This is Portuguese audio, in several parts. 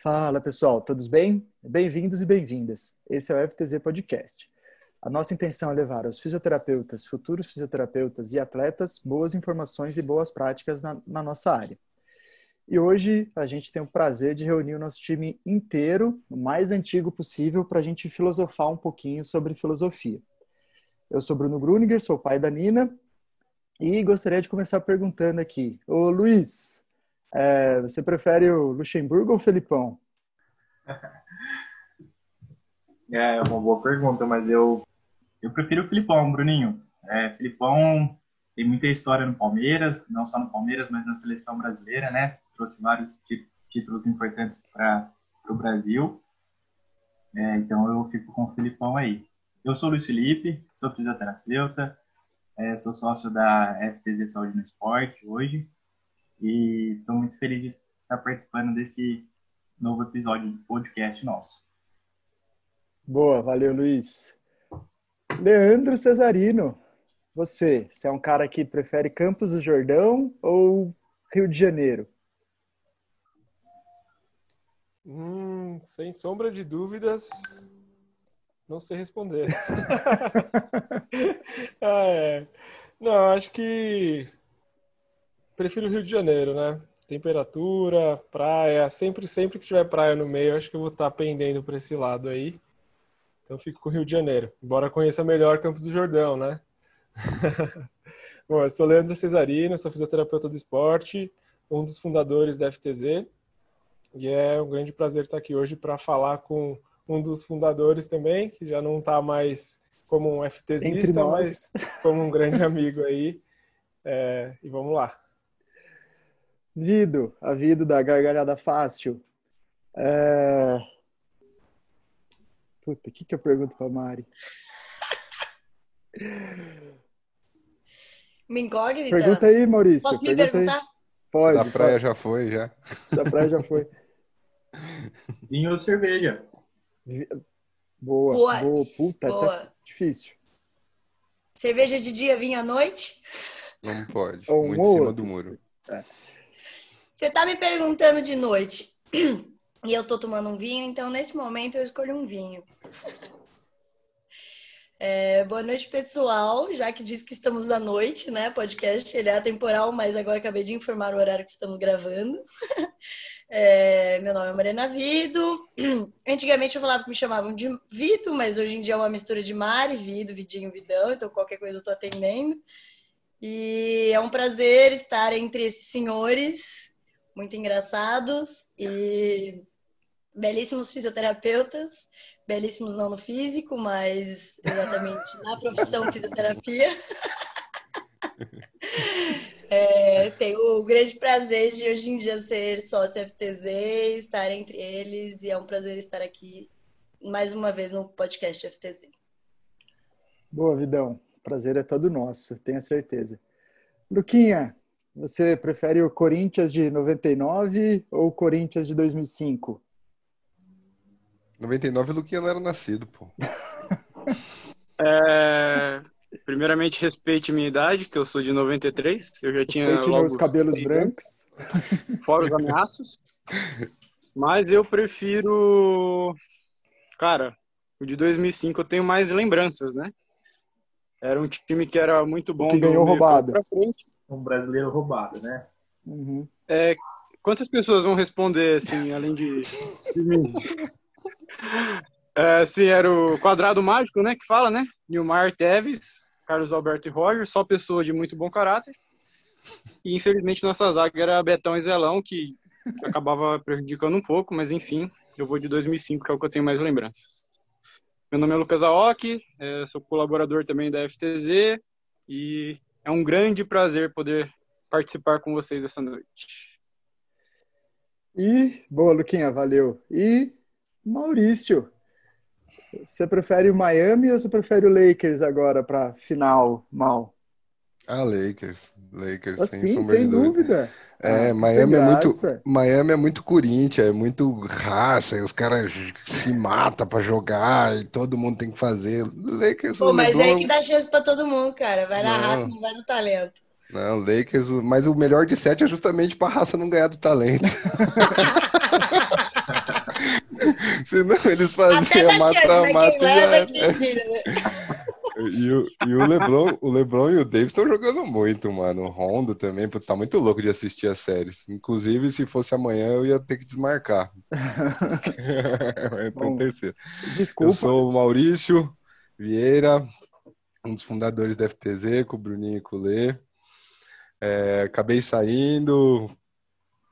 Fala pessoal, todos bem? Bem-vindos e bem-vindas. Esse é o FTZ Podcast. A nossa intenção é levar aos fisioterapeutas, futuros fisioterapeutas e atletas boas informações e boas práticas na, na nossa área. E hoje a gente tem o prazer de reunir o nosso time inteiro, o mais antigo possível, para a gente filosofar um pouquinho sobre filosofia. Eu sou Bruno Gruninger, sou pai da Nina, e gostaria de começar perguntando aqui. Ô Luiz, é, você prefere o Luxemburgo ou o Felipão? É, é uma boa pergunta, mas eu, eu prefiro o Filipão, Bruninho. É, Filipão tem muita história no Palmeiras, não só no Palmeiras, mas na seleção brasileira, né? Trouxe vários títulos importantes para o Brasil. É, então eu fico com o Filipão aí. Eu sou o Luiz Felipe, sou fisioterapeuta, é, sou sócio da FTZ Saúde no Esporte hoje e estou muito feliz de estar participando desse novo episódio do podcast nosso. Boa, valeu, Luiz. Leandro Cesarino, você, você é um cara que prefere Campos do Jordão ou Rio de Janeiro? Hum, sem sombra de dúvidas, não sei responder. ah, é. Não, acho que prefiro Rio de Janeiro, né? Temperatura, praia, sempre, sempre que tiver praia no meio, acho que eu vou estar pendendo para esse lado aí. Então fico com o Rio de Janeiro. Embora conheça melhor Campos do Jordão, né? Bom, eu sou Leandro Cesarino, sou fisioterapeuta do esporte, um dos fundadores da FTZ. E é um grande prazer estar aqui hoje para falar com um dos fundadores também, que já não está mais como um FTZista, mas como um grande amigo aí. É, e vamos lá. Vido, a Vido da Gargalhada Fácil. É... Puta, o que, que eu pergunto pra Mari? Me incógnita? Pergunta aí, Maurício. Posso me pergunta perguntar? Aí. Pode. Da praia pode. já foi, já. Da praia já foi. Vinho ou cerveja? Boa, Boa. boa. Puta, essa Boa. é difícil. Cerveja de dia, vinho à noite? Não pode. Ou Muito em cima outro. do muro. Você tá me perguntando de noite. E eu tô tomando um vinho, então nesse momento eu escolho um vinho. É, boa noite, pessoal. Já que diz que estamos à noite, né? Podcast ele é atemporal, mas agora acabei de informar o horário que estamos gravando. É, meu nome é Mariana Vido. Antigamente eu falava que me chamavam de Vido, mas hoje em dia é uma mistura de Mari, Vido, Vidinho, Vidão, então qualquer coisa eu tô atendendo. E é um prazer estar entre esses senhores muito engraçados e belíssimos fisioterapeutas, belíssimos não no físico, mas exatamente na profissão fisioterapia. É, tenho o grande prazer de hoje em dia ser sócio FTZ, estar entre eles, e é um prazer estar aqui mais uma vez no podcast FTZ. Boa, Vidão. Prazer é todo nosso, tenho certeza. Luquinha, você prefere o Corinthians de 99 ou o Corinthians de 2005? 99 o Luquinha não era nascido, pô. É, primeiramente, respeite minha idade, que eu sou de 93. Eu já tinha Respeite logo meus cabelos brancos. fora os ameaços. Mas eu prefiro... Cara, o de 2005 eu tenho mais lembranças, né? Era um time que era muito bom. Que ganhou roubado. Pra frente. Um brasileiro roubado, né? Uhum. É, quantas pessoas vão responder, assim, além de, de mim? É, sim, era o quadrado mágico, né, que fala, né? Nilmar Teves, Carlos Alberto e Roger, só pessoa de muito bom caráter. E infelizmente nossa zaga era Betão e Zelão, que acabava prejudicando um pouco, mas enfim, eu vou de 2005, que é o que eu tenho mais lembranças. Meu nome é Lucas Aoki, é, sou colaborador também da FTZ e é um grande prazer poder participar com vocês essa noite. E, boa, Luquinha, valeu. E Maurício, você prefere o Miami ou você prefere o Lakers agora para final, mal? Ah, Lakers. Lakers, Assim, sem sombra sem dúvida. É, Ah, Miami é muito. Miami é muito Corinthians, é muito raça, e os caras se matam pra jogar e todo mundo tem que fazer. Lakers, Pô, o mas é que dá chance pra todo mundo, cara. Vai na Não. raça, não vai no talento. não, Lakers, mas o melhor de sete é justamente pra raça não ganhar do talento. Senão eles faziam né? mata-mata e é né? E o, e o LeBron, o LeBron e o Davis estão jogando muito, mano. O Rondo também, putz, tá muito louco de assistir as séries. Inclusive, se fosse amanhã, eu ia ter que desmarcar. Bom, terceiro. Eu Desculpa. sou o Maurício Vieira, um dos fundadores da FTZ, com o Bruninho e com o Lê. É, acabei saindo,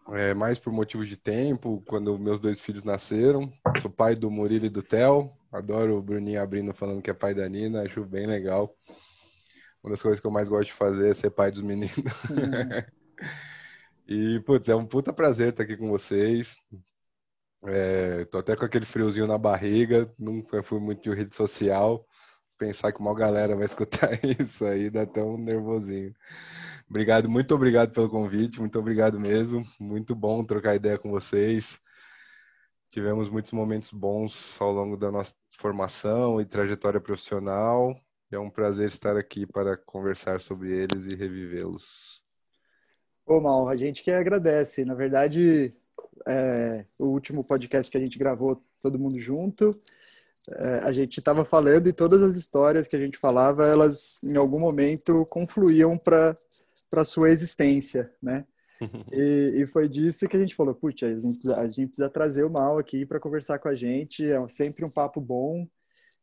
é, mais por motivos de tempo, quando meus dois filhos nasceram. Sou pai do Murilo e do Theo. Adoro o Bruninho abrindo falando que é pai da Nina, acho bem legal. Uma das coisas que eu mais gosto de fazer é ser pai dos meninos. E, putz, é um puta prazer estar aqui com vocês. É, tô até com aquele friozinho na barriga, nunca fui muito de rede social. Pensar que uma galera vai escutar isso aí dá até um nervosinho. Obrigado, muito obrigado pelo convite, muito obrigado mesmo. Muito bom trocar ideia com vocês. Tivemos muitos momentos bons ao longo da nossa formação e trajetória profissional. É um prazer estar aqui para conversar sobre eles e revivê-los. Ô, Mal, a gente que agradece. Na verdade, é, o último podcast que a gente gravou todo mundo junto, é, a gente estava falando e todas as histórias que a gente falava, elas em algum momento confluíam para para sua existência, né? E, e foi disso que a gente falou, putz, a gente precisa, a gente precisa trazer o Mal aqui para conversar com a gente, é sempre um papo bom,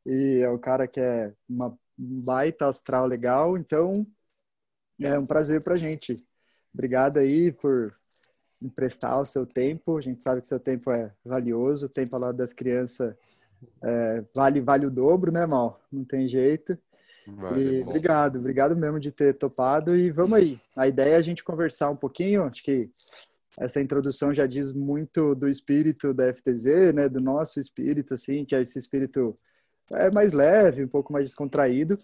e é o cara que é uma um baita astral legal, então é um prazer pra gente. Obrigado aí por emprestar o seu tempo. A gente sabe que seu tempo é valioso. O tempo lado das crianças é, vale, vale o dobro, né, Mal? Não tem jeito. Vale, e obrigado, obrigado mesmo de ter topado. E vamos aí. A ideia é a gente conversar um pouquinho. Acho que essa introdução já diz muito do espírito da FTZ, né? Do nosso espírito, assim, que é esse espírito é mais leve, um pouco mais descontraído.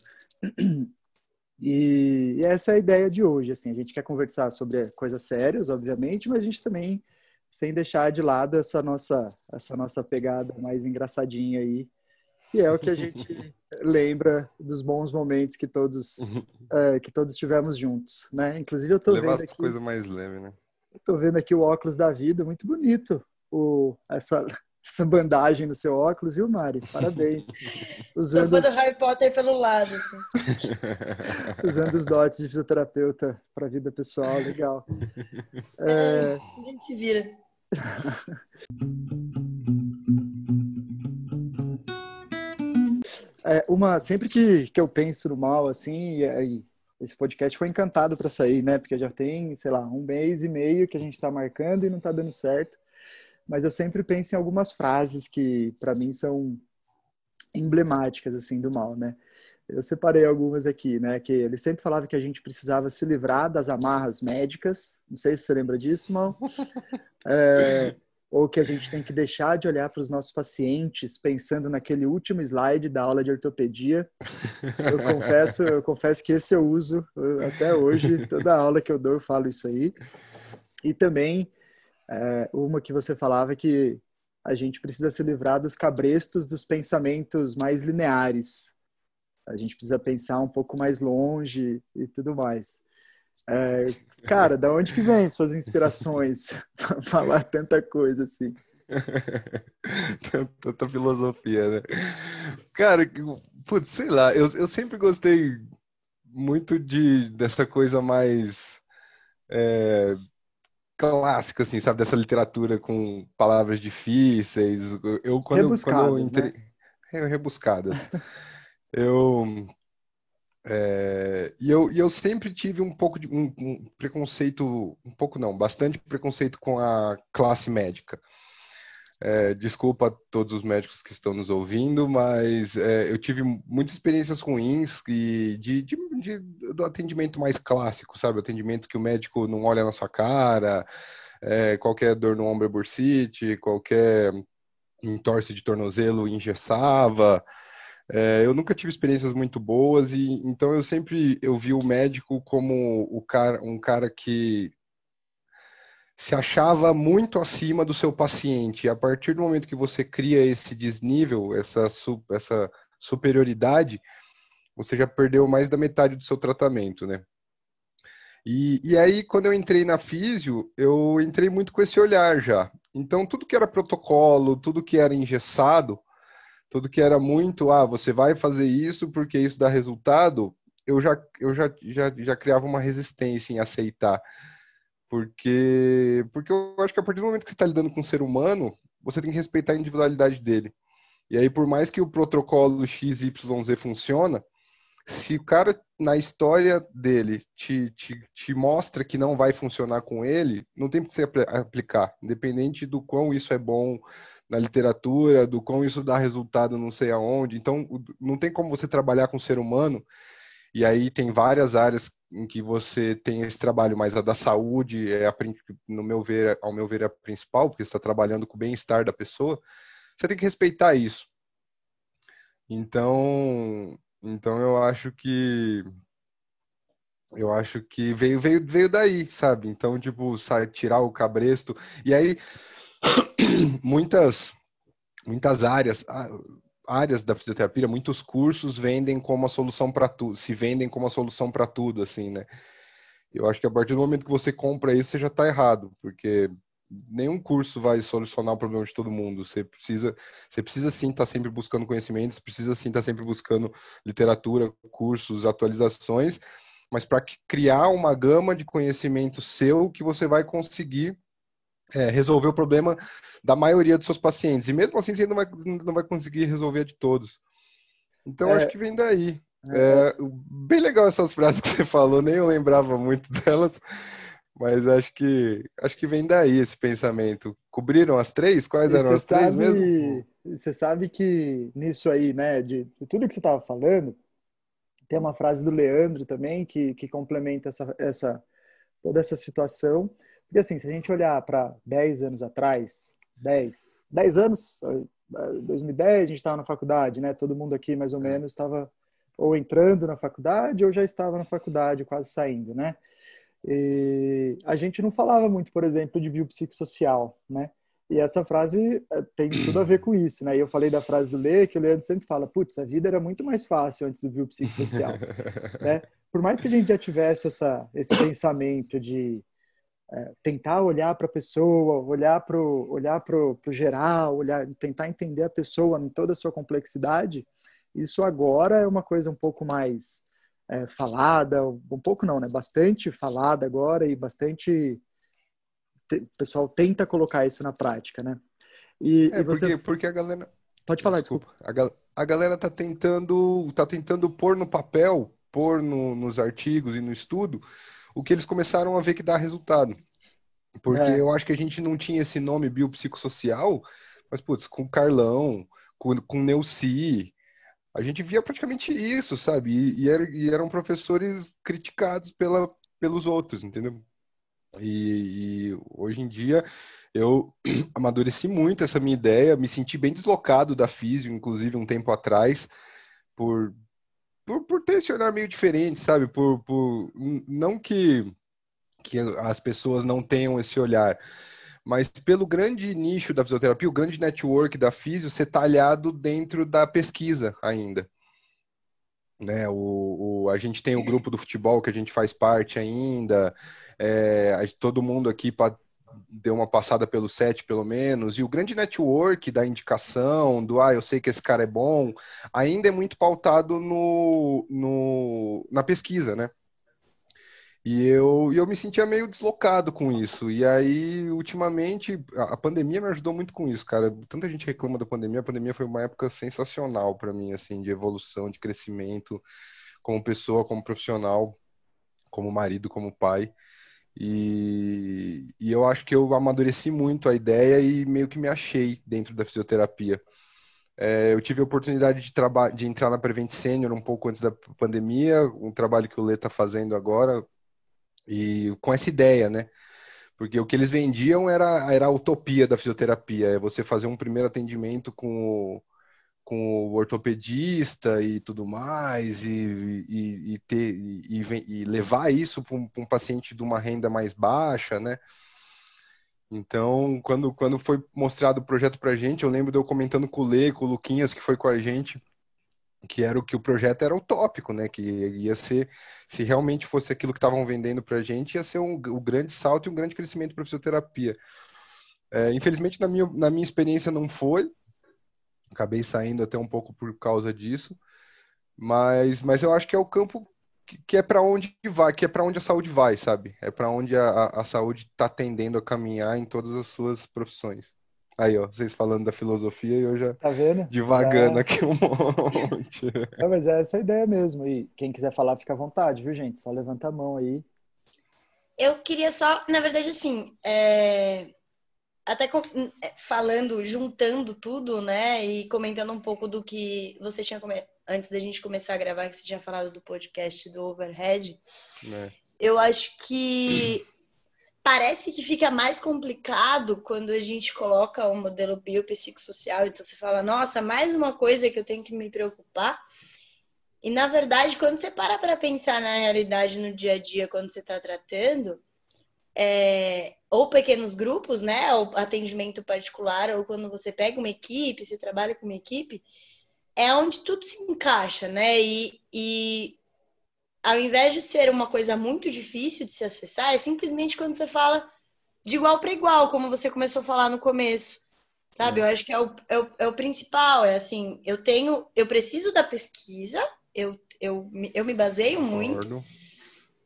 E, e essa é a ideia de hoje, assim, a gente quer conversar sobre coisas sérias, obviamente, mas a gente também sem deixar de lado essa nossa essa nossa pegada mais engraçadinha aí, que é o que a gente lembra dos bons momentos que todos é, que todos tivemos juntos, né? Inclusive eu tô Levar vendo as aqui, coisas mais leves, né? tô vendo aqui o óculos da vida, muito bonito. O essa essa bandagem no seu óculos, viu, Mari? Parabéns. Usando os, Harry Potter pelo lado. assim. usando os dotes de fisioterapeuta para a vida pessoal, legal. É, A gente se vira. É, uma, sempre que, que eu penso no mal, assim, e aí, esse podcast foi encantado para sair, né? Porque já tem, sei lá, um mês e meio que a gente está marcando e não está dando certo. Mas eu sempre penso em algumas frases que, para mim, são emblemáticas, assim, do mal, né? Eu separei algumas aqui, né? Que ele sempre falava que a gente precisava se livrar das amarras médicas. Não sei se você lembra disso, mal. É, ou que a gente tem que deixar de olhar para os nossos pacientes pensando naquele último slide da aula de ortopedia. Eu confesso, eu confesso que esse eu uso eu, até hoje, toda aula que eu dou eu falo isso aí. E também é, uma que você falava que a gente precisa se livrar dos cabrestos dos pensamentos mais lineares. A gente precisa pensar um pouco mais longe e tudo mais. É, cara, da onde que vem suas inspirações para falar tanta coisa assim? Tanta filosofia, né? Cara, putz, sei lá, eu, eu sempre gostei muito de dessa coisa mais é, clássica, assim, sabe? Dessa literatura com palavras difíceis. Eu, quando, eu- quando eu Rebuscadas, entrei... É, rebuscadas. Eu... é, e eu, e eu sempre tive um pouco de um, um preconceito, um pouco não, bastante preconceito com a classe médica. É, desculpa a todos os médicos que estão nos ouvindo, mas é, eu tive muitas experiências ruins e de, de, de- do atendimento mais clássico, sabe? Atendimento que o médico não olha na sua cara, é, qualquer dor no ombro é bursite, qualquer entorse de tornozelo engessava. É, eu nunca tive experiências muito boas e então eu sempre eu vi o médico como o cara, um cara que se achava muito acima do seu paciente. E a partir do momento que você cria esse desnível, essa, essa superioridade, você já perdeu mais da metade do seu tratamento, né? E, e aí, quando eu entrei na físio, eu entrei muito com esse olhar já. Então, tudo que era protocolo, tudo que era engessado, tudo que era muito, ah, você vai fazer isso porque isso dá resultado, eu já, eu já, já, já criava uma resistência em aceitar. Porque, porque eu acho que a partir do momento que você está lidando com um ser humano, você tem que respeitar a individualidade dele. E aí, por mais que o protocolo XYZ funciona, se o cara na história dele te, te, te mostra que não vai funcionar com ele, não tem que você aplicar, independente do quão isso é bom na literatura, do quão isso dá resultado não sei aonde. Então, não tem como você trabalhar com o ser humano e aí tem várias áreas em que você tem esse trabalho, mas a da saúde é, a, no meu ver, ao meu ver, é a principal, porque você está trabalhando com o bem-estar da pessoa. Você tem que respeitar isso. Então, então eu acho que eu acho que veio veio veio daí, sabe? Então, tipo, sai tirar o cabresto. E aí muitas muitas áreas, áreas da fisioterapia, muitos cursos vendem como a solução para tudo, se vendem como a solução para tudo, assim, né? Eu acho que a partir do momento que você compra isso, você já está errado, porque nenhum curso vai solucionar o problema de todo mundo. Você precisa, você precisa sim estar tá sempre buscando conhecimentos, precisa sim estar tá sempre buscando literatura, cursos, atualizações, mas para criar uma gama de conhecimento seu que você vai conseguir é, resolver o problema da maioria dos seus pacientes. E mesmo assim, você não vai, não vai conseguir resolver de todos. Então, é, acho que vem daí. É. é, bem legal essas frases que você falou, nem eu lembrava muito delas, mas acho que acho que vem daí esse pensamento. Cobriram as três? Quais eram as três sabe, mesmo? Você sabe que nisso aí, né, de, de tudo que você estava falando, tem uma frase do Leandro também que, que complementa essa, essa toda essa situação porque assim, se a gente olhar para 10 anos atrás, 10, 10 anos, 2010 a gente estava na faculdade, né? Todo mundo aqui mais ou é. menos estava ou entrando na faculdade ou já estava na faculdade, quase saindo, né? E a gente não falava muito, por exemplo, de biopsicossocial, né? E essa frase eh, tem tudo a ver com isso, né? E eu falei da frase do Lê, que o Leandro sempre fala, putz, a vida era muito mais fácil antes do biopsicossocial, né? Por mais que a gente já tivesse essa, esse pensamento de é, tentar olhar para a pessoa, olhar para o olhar pro, pro geral, olhar, tentar entender a pessoa em toda a sua complexidade, isso agora é uma coisa um pouco mais é, falada, um pouco não, né? Bastante falada agora e bastante o pessoal tenta colocar isso na prática, né? E, é, e você... porque, porque a galera Pode falar, desculpa. desculpa. A, a galera tá tentando, tá tentando pôr no papel, pôr no, nos artigos e no estudo o que eles começaram a ver que dá resultado. Porque é. eu acho que a gente não tinha esse nome biopsicossocial, mas, putz, com Carlão, com, com Neuci, a gente via praticamente isso, sabe? E, e, era, e eram professores criticados pela, pelos outros, entendeu? E, e, hoje em dia eu amadureci muito essa minha ideia, me senti bem deslocado da física, inclusive um tempo atrás, por por, por ter esse olhar meio diferente, sabe? Por, por não que, que as pessoas não tenham esse olhar, mas pelo grande nicho da fisioterapia, o grande network da físio, ser talhado dentro da pesquisa ainda. Né, o, o, a gente tem o grupo do futebol que a gente faz parte ainda, é, todo mundo aqui deu uma passada pelo set, pelo menos, e o grande network da indicação, do ah, eu sei que esse cara é bom, ainda é muito pautado no, no na pesquisa, né? E eu, eu me sentia meio deslocado com isso. E aí, ultimamente, a, pandemia me ajudou muito com isso, cara. Tanta gente reclama da pandemia. A pandemia foi uma época sensacional para mim, assim, de evolução, de crescimento, como pessoa, como profissional, como marido, como pai. E, e eu acho que eu amadureci muito a ideia e meio que me achei dentro da fisioterapia. É, eu tive a oportunidade de, de entrar na Prevent Senior um pouco antes da pandemia, um trabalho que o Lê está fazendo agora, e com essa ideia, né? Porque o que eles vendiam era, era a utopia da fisioterapia, é você fazer um primeiro atendimento com o com o ortopedista e tudo mais, e, e, e ter, e, e, levar isso para um, um, paciente de uma renda mais baixa, né? Então, quando, quando foi mostrado o projeto pra gente, eu lembro de eu comentando com o Lê, com o Luquinhas, que foi com a gente, que era o que o projeto era utópico, né? Que ia ser, se realmente fosse aquilo que estavam vendendo pra gente, ia ser um, um grande salto e um grande crescimento para fisioterapia. É, infelizmente, na minha, na minha experiência, não foi. Acabei saindo até um pouco por causa disso. Mas, mas eu acho que é o campo que, que é para onde vai, que é para onde a saúde vai, sabe? É para onde a, a saúde está tendendo a caminhar em todas as suas profissões. Aí, ó, vocês falando da filosofia e eu já Tá vendo? divagando Já- aqui um monte. É, mas é essa a ideia mesmo. E quem quiser falar, fica à vontade, viu, gente? Só levanta a mão aí. Eu queria só, na verdade, assim, é, até é, falando, juntando tudo, né, e comentando um pouco do que você tinha come- antes da gente começar a gravar, que você tinha falado do podcast do Overhead. né? Eu acho que parece que fica mais complicado quando a gente coloca o modelo biopsicossocial. Então você fala, nossa, mais uma coisa que eu tenho que me preocupar. E na verdade, quando você para para pensar na realidade no dia a dia, quando você está tratando, é, ou pequenos grupos, né, ou atendimento particular, ou quando você pega uma equipe, você trabalha com uma equipe, é onde tudo se encaixa, né? E, e ao invés de ser uma coisa muito difícil de se acessar, é simplesmente quando você fala de igual para igual, como você começou a falar no começo. Sabe? Eu acho que é o, é o, é o principal. É assim, eu tenho, eu preciso da pesquisa, eu, eu, me- eu me baseio muito, Concordo.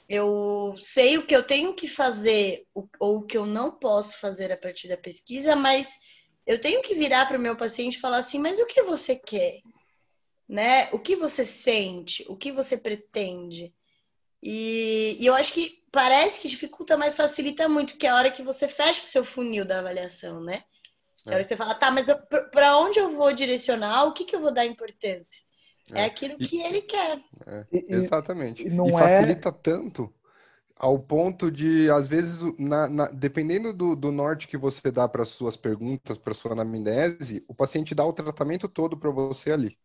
Eu sei o que eu tenho que fazer ou o que eu não posso fazer a partir da pesquisa, mas eu tenho que virar para o meu paciente e falar assim, mas o que você quer? Né? O que você sente? O que você pretende? E, e eu acho que parece que dificulta, mas facilita muito, que é a hora que você fecha o seu funil da avaliação, né? É a hora que você fala, tá, mas para onde eu vou direcionar? O que, que eu vou dar importância? É, É. aquilo E- que ele quer. E- e- Exatamente. e não e é- facilita tanto ao ponto de, às vezes, na- na- dependendo do, do norte que você dá para suas perguntas, para sua anamnese, o paciente dá o tratamento todo para você ali.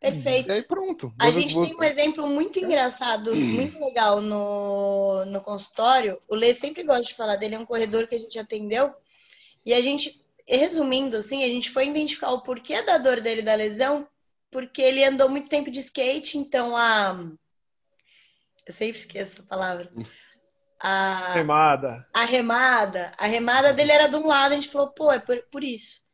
Perfeito. E aí pronto. A Você- gente você- tem um exemplo muito engraçado, muito legal no, no consultório. O Lê sempre gosta de falar dele, é um corredor que a gente atendeu. E a gente, resumindo assim, a gente foi identificar o porquê da dor dele da lesão, porque ele andou muito tempo de skate, então a. Eu sempre esqueço a palavra. A, Remada. a remada, a remada dele era de um lado, a gente falou, pô, é por, por isso.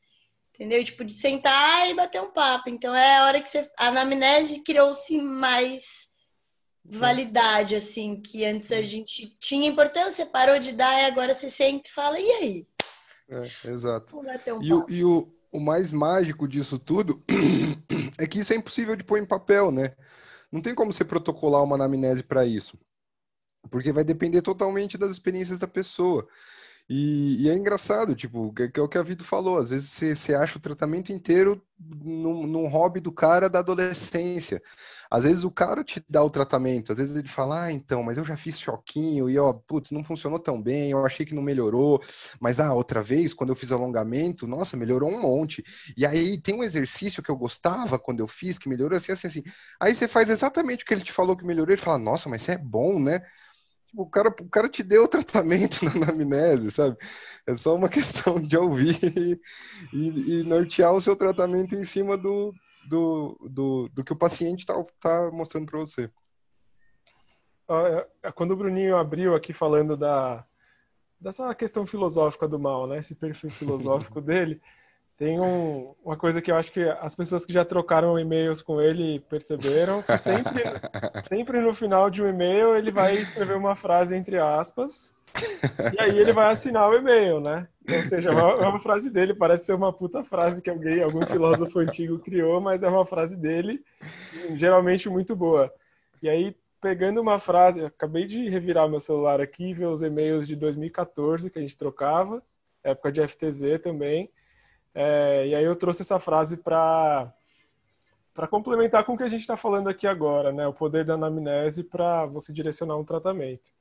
Entendeu? Tipo, de sentar e bater um papo. Então é a hora que você. A anamnese criou-se mais validade, assim, que antes a gente tinha importância, parou de dar, e agora você senta e fala, e aí? É, exato. Um E, o, e o, o mais mágico disso tudo é que isso é impossível de pôr em papel, né? Não tem como você protocolar uma anamnese para isso. Porque vai depender totalmente das experiências da pessoa. E, e é engraçado, tipo, que, que é o que a Vitor falou. Às vezes você, você acha o tratamento inteiro num, hobby do cara da adolescência. Às vezes o cara te dá o tratamento, às vezes ele fala, ah, então, mas eu já fiz choquinho e ó, putz, não funcionou tão bem, eu achei que não melhorou, mas ah, outra vez, quando eu fiz alongamento, nossa, melhorou um monte. E aí tem um exercício que eu gostava quando eu fiz, que melhorou assim, assim, assim. Aí você faz exatamente o que ele te falou que melhorou, ele fala, nossa, mas isso é bom, né? Tipo, o cara, o cara te deu o tratamento na anamnese, sabe? É só uma questão de ouvir e, e, e nortear o seu tratamento em cima do, do, do, do que o paciente está tá mostrando para você. Ah, é, Quando o Bruninho abriu aqui falando da dessa questão filosófica do mal, né? Esse perfil filosófico dele, tem um, uma coisa que eu acho que as pessoas que já trocaram e-mails com ele perceberam que sempre, sempre no final de um e-mail ele vai escrever uma frase entre aspas e aí ele vai assinar o e-mail, né? Ou seja, é uma, é uma frase dele, parece ser uma puta frase que alguém, algum filósofo antigo criou, mas é uma frase dele, geralmente muito boa. E aí, pegando uma frase, acabei de revirar meu celular aqui e ver os e-mails de 2014 que a gente trocava, época de FTZ também. É, e aí eu trouxe essa frase para para complementar com o que a gente está falando aqui agora, né? O poder da anamnese para você direcionar um tratamento.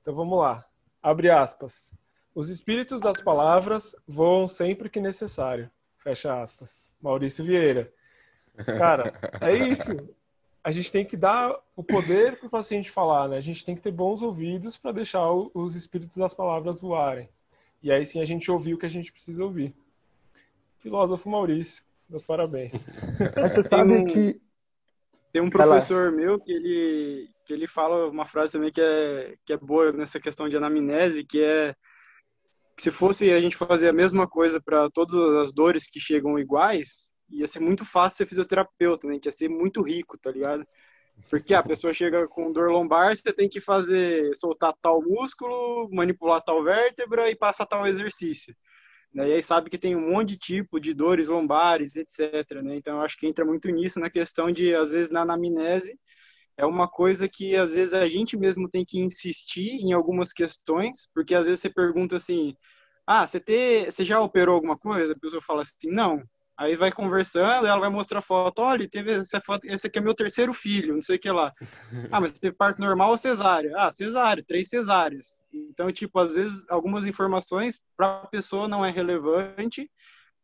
Então vamos lá. Abre aspas. Os espíritos das palavras voam sempre que necessário. Fecha aspas. Maurício Vieira. Cara, é isso. A gente tem que dar o poder para o paciente falar, né? A gente tem que ter bons ouvidos para deixar os espíritos das palavras voarem. E aí sim a gente ouviu o que a gente precisa ouvir. Filósofo Maurício, meus parabéns. Mas você sabe um- que. Tem um professor meu que ele, que ele fala uma frase também que é, que é boa nessa questão de anamnese, que é que se fosse a gente fazer a mesma coisa para todas as dores que chegam iguais, ia ser muito fácil ser fisioterapeuta, né? Que ia ser muito rico, tá ligado? Porque a pessoa chega com dor lombar, você tem que fazer, soltar tal músculo, manipular tal vértebra e passar tal exercício. Né? E aí sabe que tem um monte de tipo de dores lombares, etc. Né? Então acho que entra muito nisso na questão de, às vezes, na anamnese, é uma coisa que às vezes a gente mesmo tem que insistir em algumas questões, porque às vezes você pergunta assim, ah, você, te, você já operou alguma coisa? A pessoa fala assim, não. Aí vai conversando, ela vai mostrar foto, olha, teve essa foto, esse aqui é meu terceiro filho, não sei o que lá. Ah, mas teve parto normal ou cesárea? Ah, cesárea, três cesáreas. Então, tipo, às vezes algumas informações para a pessoa não é relevante,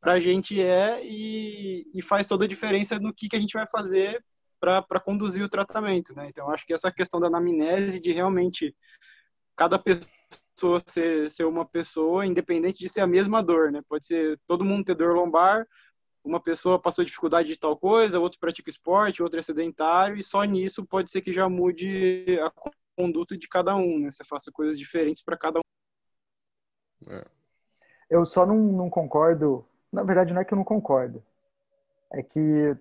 para a gente é e, e faz toda a diferença no que, que a gente vai fazer para conduzir o tratamento, né? Então, acho que essa questão da anamnese, de realmente cada pessoa ser, ser uma pessoa, independente de ser a mesma dor, né? Pode ser todo mundo ter dor lombar, uma pessoa passou dificuldade de tal coisa, outro pratica esporte, outro é sedentário, e só nisso pode ser que já mude a conduta de cada um, né? Você faça coisas diferentes para cada um. Eu só não, não concordo. Na verdade, não é que eu não concordo. É que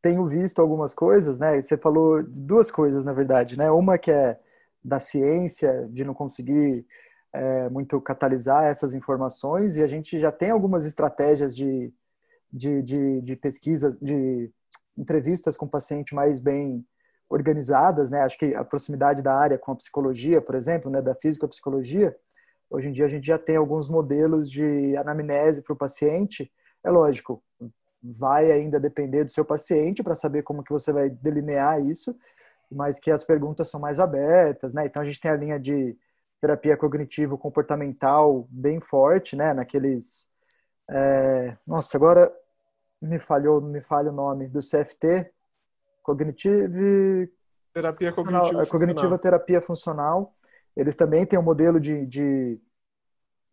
tenho visto algumas coisas, né? Você falou duas coisas, na verdade, né? Uma que é da ciência, de não conseguir é, muito catalisar essas informações, e a gente já tem algumas estratégias de, de, de, de pesquisas, de entrevistas com o paciente mais bem organizadas, né? Acho que a proximidade da área com a psicologia, por exemplo, né? Da físico-psicologia, Hoje em dia a gente já tem alguns modelos de anamnese para o paciente. É lógico, vai ainda depender do seu paciente para saber como que você vai delinear isso, mas que as perguntas são mais abertas, né? Então a gente tem a linha de terapia cognitivo-comportamental bem forte, né? Naqueles, é... nossa, agora me falhou, me falha o nome do CFT, Cognitive Terapia Funcional- cognitiva. a cognitiva terapia funcional. Eles também têm um modelo de, de,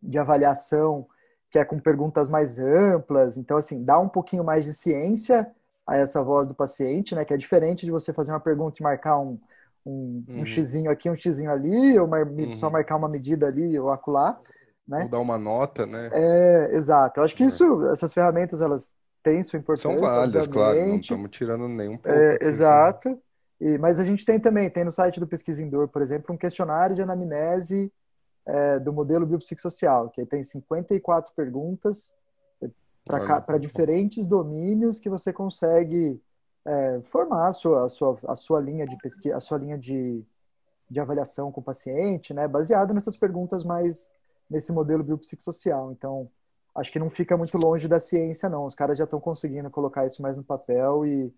de avaliação que é com perguntas mais amplas. Então, assim, dá um pouquinho mais de ciência a essa voz do paciente, né? Que é diferente de você fazer uma pergunta e marcar um, um, um Uhum. xizinho aqui, um xizinho ali, ou mar- Uhum. só marcar uma medida ali ou acolá, né? Ou dar uma nota, né? É, exato. Eu acho que É. isso, essas ferramentas, elas têm sua importância, São válidas, claro. Não obviamente. estamos tirando nenhum pouco. É, aqui, assim. exato. E, mas a gente tem também, tem no site do Pesquisa Indoor, por exemplo, um questionário de anamnese é, do modelo biopsicossocial, que aí tem 54 perguntas Olha, para diferentes domínios que você consegue é, formar a sua, a, sua, a sua linha de pesquisa, a sua linha de, de avaliação com o paciente, né, baseada nessas perguntas mais nesse modelo biopsicossocial. Então, acho que não fica muito longe da ciência, não. Os caras já estão conseguindo colocar isso mais no papel e,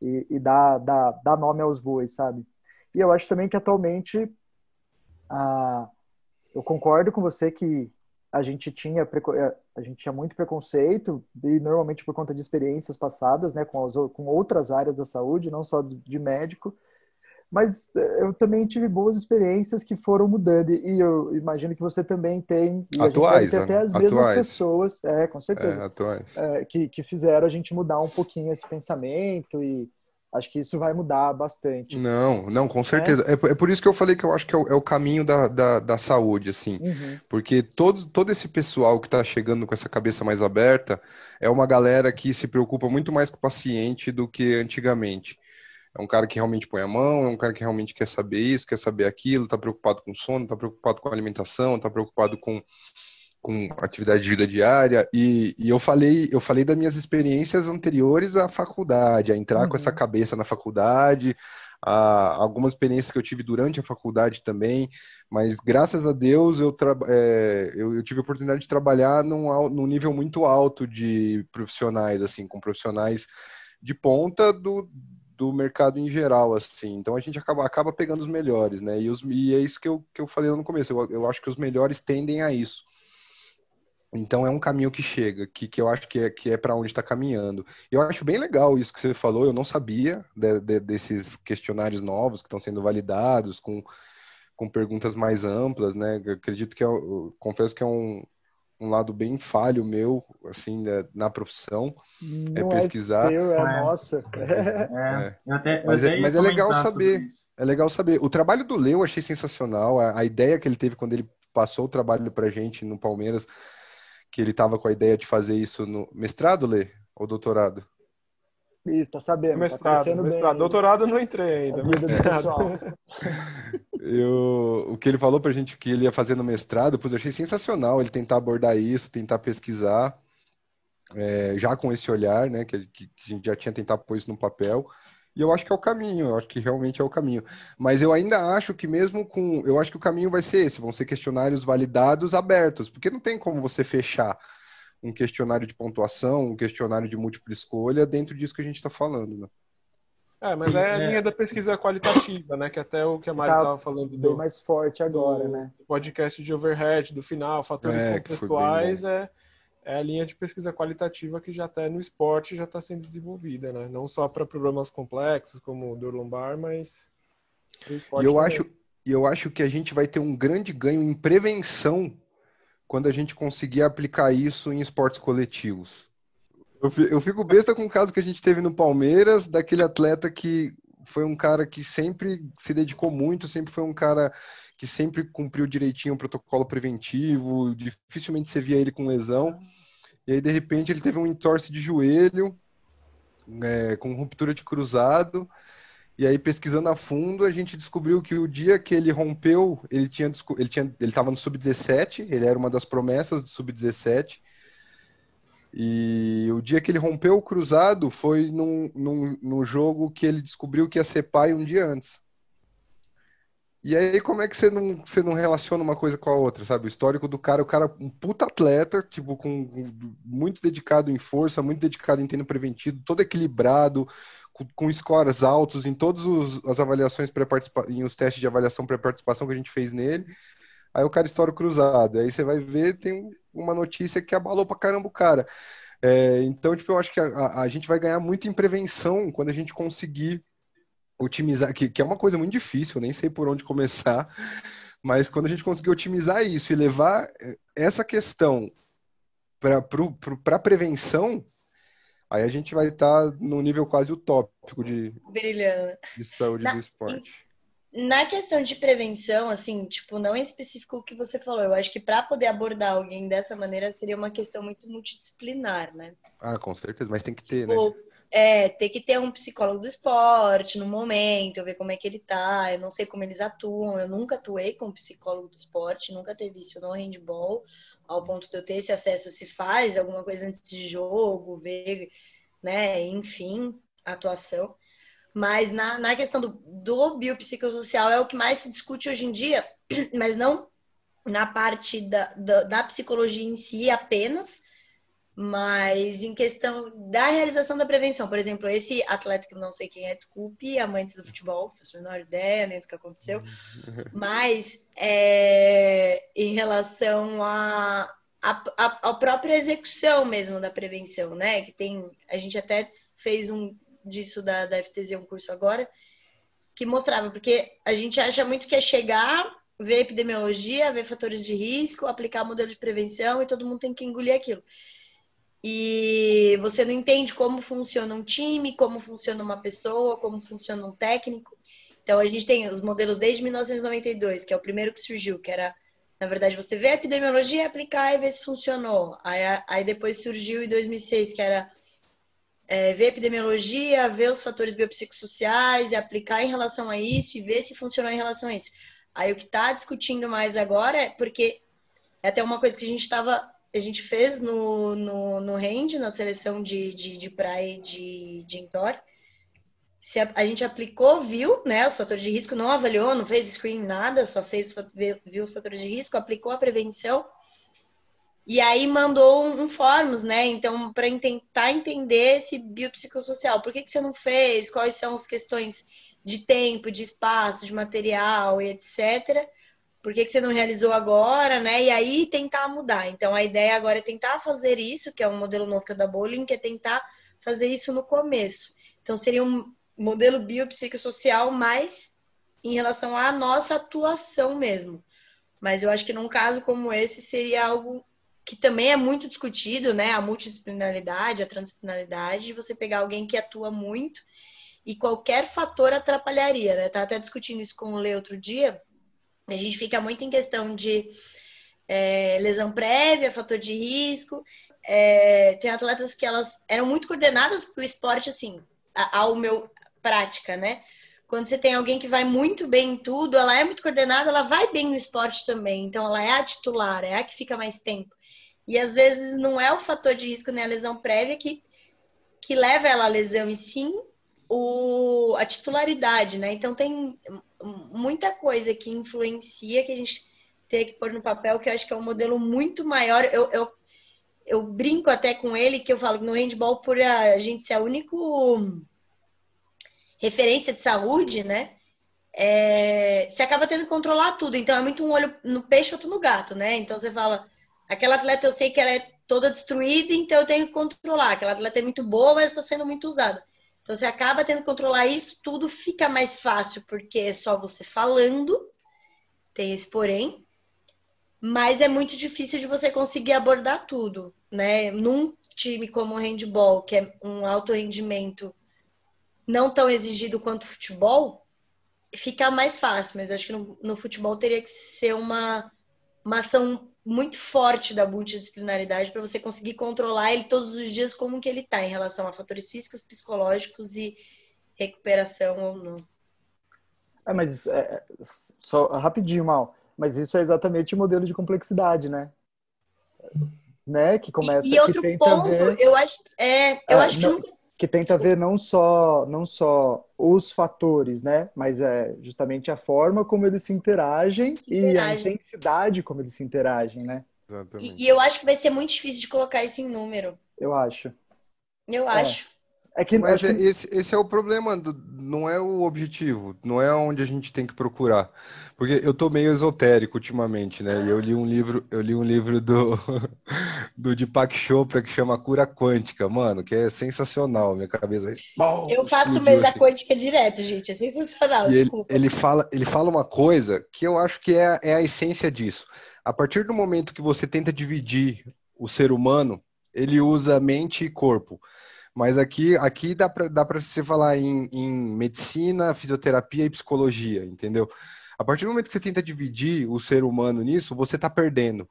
e, e dar, dar, dar nome aos bois, sabe? E eu acho também que atualmente a, eu concordo com você que a gente tinha eh, a gente tinha muito preconceito e normalmente por conta de experiências passadas, né, com, as, com outras áreas da saúde, não só de médico. Mas eh, eu também tive boas experiências que foram mudando e eu imagino que você também tem. E a gente Atuais, né? até as mesmas Atuais. pessoas, é, com É, certeza, atuais. é, que, que fizeram a gente mudar um pouquinho esse pensamento e acho que isso vai mudar bastante. Não, não, com certeza. É, por- é por isso que eu falei que eu acho que é o, é o caminho da, da, da saúde, assim. Uhum. Porque todo, todo esse pessoal que está chegando com essa cabeça mais aberta é uma galera que se preocupa muito mais com o paciente do que antigamente. É um cara que realmente põe a mão, é um cara que realmente quer saber isso, quer saber aquilo, está preocupado com sono, está preocupado com alimentação, está preocupado com, com atividade de vida diária. E, e eu falei, eu falei das minhas experiências anteriores à faculdade, a entrar com essa Uhum. cabeça na faculdade, a, algumas experiências que eu tive durante a faculdade também. Mas graças a Deus eu, é, eu, eu tive a oportunidade de trabalhar num, num nível muito alto de profissionais, assim, com profissionais de ponta do, do mercado em geral, assim. Então a gente acaba, acaba pegando os melhores, né? E, os, e é isso que eu, que eu falei no começo. Eu, eu acho que os melhores tendem a isso. Então é um caminho que chega, que, que eu acho que é, que é para onde está caminhando. Eu acho bem legal isso que você falou, eu não sabia de- de- desses questionários novos que estão sendo validados com, com perguntas mais amplas, né? Eu acredito que é, eu confesso que é um, um lado bem falho meu, assim, na, na profissão, é Não pesquisar. É seu, é, É. nossa. É, É. até, Mas, é, mas é legal saber. É legal saber. O trabalho do Leo eu achei sensacional. A, a ideia que ele teve quando ele passou o trabalho pra gente no Palmeiras, que ele tava com a ideia de fazer isso no mestrado, Lê? Ou doutorado? Isso, tá sabendo. tá Mestrado, crescendo mestrado. bem. Doutorado eu não entrei ainda. Mestrado. Eu, o que ele falou pra gente que ele ia fazer no mestrado, pois eu achei sensacional ele tentar abordar isso, tentar pesquisar, é, já com esse olhar, né, que, que a gente já tinha tentado pôr isso no papel. E eu acho que é o caminho, eu acho que realmente é o caminho. Mas eu ainda acho que mesmo com, eu acho que o caminho vai ser esse, vão ser questionários validados abertos, porque não tem como você fechar um questionário de pontuação, um questionário de múltipla escolha dentro disso que a gente está falando, né? É, mas é a É. linha da pesquisa qualitativa, né? Que até o que a Mari Tá estava falando Bem do, mais forte agora, do né? podcast de overhead, do final, fatores É, contextuais, é, é a linha de pesquisa qualitativa que já até no esporte já está sendo desenvolvida, né? Não só para problemas complexos como dor lombar, mas pro esporte E eu também. acho, e eu acho que a gente vai ter um grande ganho em prevenção quando a gente conseguir aplicar isso em esportes coletivos. Eu, fi- eu fico besta com o caso que a gente teve no Palmeiras, daquele atleta que foi um cara que sempre se dedicou muito, sempre foi um cara que sempre cumpriu direitinho o protocolo preventivo, dificilmente você via ele com lesão. E aí, de repente, ele teve um entorse de joelho, é, com ruptura de cruzado. E aí, pesquisando a fundo, a gente descobriu que o dia que ele rompeu, ele tinha, ele tinha, ele estava no sub-17, ele era uma das promessas do sub-17. E o dia que ele rompeu o cruzado foi num, num, num jogo que ele descobriu que ia ser pai um dia antes. E aí, como é que você não, você não relaciona uma coisa com a outra, sabe? O histórico do cara, o cara, um puta atleta, tipo, com, muito dedicado em força, muito dedicado em treino preventivo, todo equilibrado, com, com scores altos em todas as avaliações pré-participa em os testes de avaliação pré-participação que a gente fez nele. Aí o cara estoura o cruzado. Aí você vai ver, tem uma notícia que abalou pra caramba o cara. É, então, tipo, eu acho que a, a- gente vai ganhar muito em prevenção quando a gente conseguir otimizar, que, que é uma coisa muito difícil, eu nem sei por onde começar, mas quando a gente conseguir otimizar isso e levar eh, essa questão para a prevenção, aí a gente vai estar no nível quase utópico de, de saúde Na- do esporte. Na questão de prevenção, assim, tipo, não é específico o que você falou. Eu acho que para poder abordar alguém dessa maneira seria uma questão muito multidisciplinar, né? Ah, com certeza, mas tem que ter, né? Tipo, é, ter que ter um psicólogo do esporte no momento, ver como é que ele tá. Eu não sei como eles atuam. Eu nunca atuei com psicólogo do esporte, nunca teve isso no handball, ao ponto de eu ter esse acesso se faz alguma coisa antes de jogo, ver, né, enfim, atuação. Mas na, na questão do, do biopsicossocial é o que mais se discute hoje em dia, mas não na parte da, da, da psicologia em si apenas, mas em questão da realização da prevenção. Por exemplo, esse atleta que eu não sei quem é, desculpe, amantes do futebol, faço a menor ideia nem do que aconteceu, mas é, em relação a, a, a, a própria execução mesmo da prevenção, né? Que tem, a gente até fez um disso da, da FTZ, um curso agora, que mostrava, porque a gente acha muito que é chegar, ver epidemiologia, ver fatores de risco, aplicar modelo de prevenção e todo mundo tem que engolir aquilo. E você não entende como funciona um time, como funciona uma pessoa, como funciona um técnico. Então a gente tem os modelos desde 1992, que é o primeiro que surgiu, que era, na verdade, você vê a epidemiologia, aplicar e ver se funcionou. Aí, aí depois surgiu em 2006, que era é, ver a epidemiologia, ver os fatores biopsicossociais e aplicar em relação a isso e ver se funcionou em relação a isso. Aí o que está discutindo mais agora é porque é até uma coisa que a gente estava a gente fez no, no, no Rende, na seleção de, de, de praia de, de indoor. Se a, a, gente aplicou, viu, né, os fatores de risco, não avaliou, não fez screen, nada, só fez, viu os fatores de risco, aplicou a prevenção. E aí mandou um, um né, então, para tentar entender esse biopsicossocial. Por que, que você não fez? Quais são as questões de tempo, de espaço, de material e etc., por que, que você não realizou agora, né? E aí tentar mudar. Então a ideia agora é tentar fazer isso, que é um modelo novo que é da Bowling, que é tentar fazer isso no começo. Então seria um modelo biopsicossocial mais em relação à nossa atuação mesmo. Mas eu acho que num caso como esse seria algo que também é muito discutido, né? A multidisciplinaridade, a transdisciplinaridade, você pegar alguém que atua muito e qualquer fator atrapalharia, né? Tá até discutindo isso com o Lê outro dia. A gente fica muito em questão de é, lesão prévia, fator de risco. É, tem atletas que elas eram muito coordenadas para o esporte, assim, ao meu prática, né? Quando você tem alguém que vai muito bem em tudo, ela é muito coordenada, ela vai bem no esporte também. Então, ela é a titular, é a que fica mais tempo. E às vezes não é o fator de risco nem a lesão prévia que, que leva ela à lesão, e sim o, a titularidade, né? Então, tem muita coisa que influencia que a gente tem que pôr no papel, que eu acho que é um modelo muito maior. Eu, eu, eu brinco até com ele que eu falo que no handball, por a gente ser a único referência de saúde, né? É, você acaba tendo que controlar tudo. Então é muito um olho no peixe, outro no gato, né? Então você fala, aquela atleta eu sei que ela é toda destruída, então eu tenho que controlar. Aquela atleta é muito boa, mas está sendo muito usada. Então você acaba tendo que controlar isso, tudo fica mais fácil, porque é só você falando, tem esse porém, mas é muito difícil de você conseguir abordar tudo, né? Num time como o handball, que é um alto rendimento não tão exigido quanto o futebol, fica mais fácil, mas acho que no, no, futebol teria que ser uma, uma ação muito forte da multidisciplinaridade para você conseguir controlar ele todos os dias como que ele está em relação a fatores físicos, psicológicos e recuperação ou não. É, mas é, só rapidinho, Mal. Mas isso é exatamente o modelo de complexidade, né? Né? Que começa. E, e outro ponto, eu acho, é, eu é, acho que não, nunca que tenta ver não só não só os fatores, né, mas é justamente a forma como eles se interagem, se interagem. e a intensidade como eles se interagem, né? E, e, eu acho que vai ser muito difícil de colocar isso em número. Eu acho. Eu é. acho. É que, Mas é, que... esse, esse é o problema, do, não é o objetivo, não é onde a gente tem que procurar. Porque eu tô meio esotérico ultimamente, né? E eu li um livro, eu li um livro do, do Deepak Chopra que chama Cura Quântica, mano, que é sensacional, minha cabeça. Bom, eu faço mesa assim. quântica direto, gente, é sensacional, desculpa. Ele, ele, fala, ele fala uma coisa que eu acho que é, é a essência disso. A partir do momento que você tenta dividir o ser humano, ele usa mente e corpo. Mas aqui, aqui dá para dá você falar em, em medicina, fisioterapia e psicologia, entendeu? A partir do momento que você tenta dividir o ser humano nisso, você está perdendo.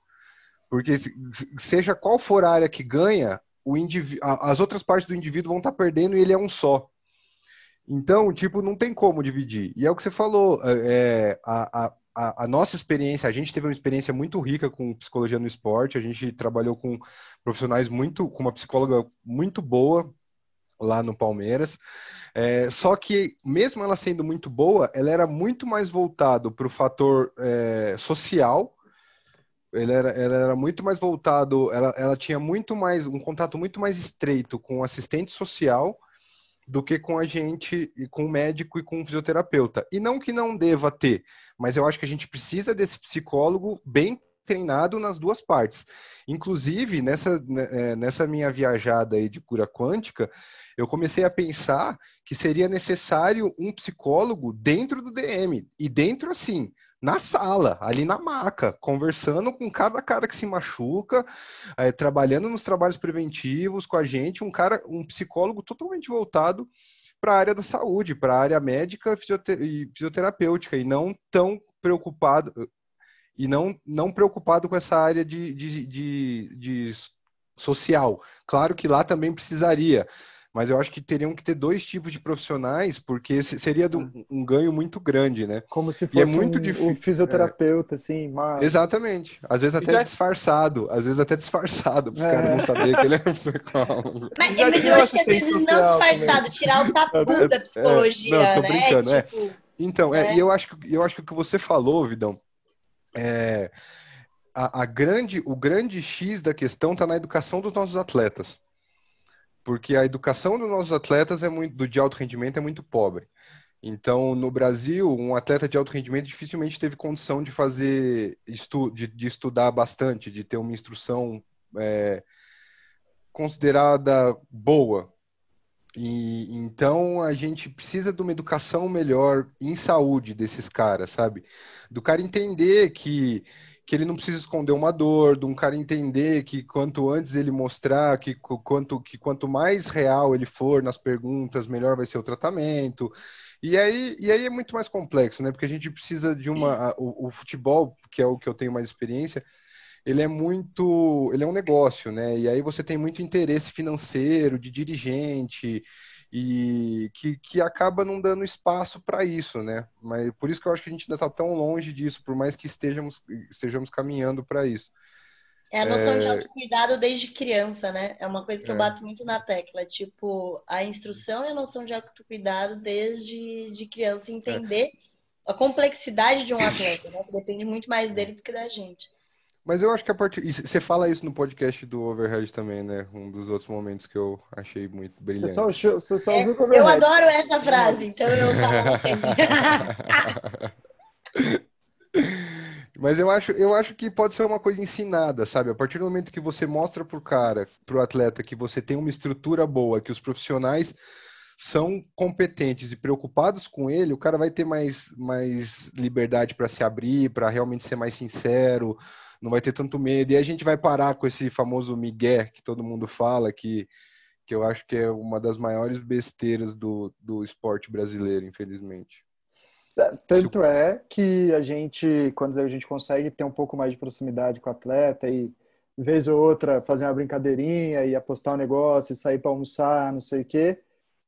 Porque seja qual for a área que ganha, o as outras partes do indivíduo vão estar tá perdendo e ele é um só. Então, tipo, não tem como dividir. E é o que você falou, é, a, a, a, nossa experiência, a gente teve uma experiência muito rica com psicologia no esporte, a gente trabalhou com profissionais muito, com uma psicóloga muito boa lá no Palmeiras. É, só que, mesmo ela sendo muito boa, ela era muito mais voltado para o fator é, social. Ela era, ela era muito mais voltado, ela, ela tinha muito mais, um contato muito mais estreito com o assistente social do que com a gente, e com o médico e com o fisioterapeuta. E não que não deva ter, mas eu acho que a gente precisa desse psicólogo bem treinado nas duas partes. Inclusive, nessa, né, é, nessa minha viajada aí de cura quântica, eu comecei a pensar que seria necessário um psicólogo dentro do DM. E dentro, assim, na sala, ali na maca, conversando com cada cara que se machuca, é, trabalhando nos trabalhos preventivos com a gente, um cara, um psicólogo totalmente voltado para a área da saúde, para a área médica e fisioterapêutica, e não tão preocupado e não, não preocupado com essa área de, de, de, de social. Claro que lá também precisaria, mas eu acho que teriam que ter dois tipos de profissionais, porque seria um ganho muito grande, né? Como se é fosse é muito um, difícil, um fisioterapeuta, é. assim. Mas... Exatamente. Às vezes até já... disfarçado, às vezes até disfarçado, para os é. caras não saberem que ele é psicólogo. Mas, mas eu acho que às vezes não disfarçado, tirar o tabu da psicologia, é, não, tô né? Brincando, é. Tipo... Então, é, e eu acho, que, eu acho que o que você falou, Vidão, é, a, a grande, o grande X da questão está na educação dos nossos atletas porque a educação dos nossos atletas é muito, do de alto rendimento é muito pobre. Então, no Brasil, um atleta de alto rendimento dificilmente teve condição de fazer estu, de, de estudar bastante, de ter uma instrução é, considerada boa. E então a gente precisa de uma educação melhor em saúde desses caras, sabe? Do cara entender que que ele não precisa esconder uma dor, de um cara entender que quanto antes ele mostrar, que quanto, que quanto mais real ele for nas perguntas, melhor vai ser o tratamento. E aí, e aí é muito mais complexo, né? Porque a gente precisa de uma. O, o futebol, que é o que eu tenho mais experiência, ele é muito, ele é um negócio, né? E aí você tem muito interesse financeiro de dirigente e que, que acaba não dando espaço para isso, né? Mas por isso que eu acho que a gente ainda está tão longe disso, por mais que estejamos estejamos caminhando para isso. É a noção é... de autocuidado desde criança, né? É uma coisa que é. eu bato muito na tecla. Tipo, a instrução e a noção de autocuidado desde de criança, entender é. a complexidade de um atleta, né? Que depende muito mais dele do que da gente. Mas eu acho que a partir. Você fala isso no podcast do Overhead também, né? Um dos outros momentos que eu achei muito brilhante. Você só, você só é, eu adoro essa frase, então eu falo sempre. Mas eu acho, eu acho que pode ser uma coisa ensinada, sabe? A partir do momento que você mostra pro cara, pro atleta, que você tem uma estrutura boa, que os profissionais são competentes e preocupados com ele, o cara vai ter mais, mais liberdade para se abrir, para realmente ser mais sincero, não vai ter tanto medo. E a gente vai parar com esse famoso migué que todo mundo fala, que, que eu acho que é uma das maiores besteiras do, do esporte brasileiro, infelizmente. É, tanto é que a gente, quando a gente consegue ter um pouco mais de proximidade com o atleta e vez ou outra fazer uma brincadeirinha e apostar um negócio e sair para almoçar, não sei o quê,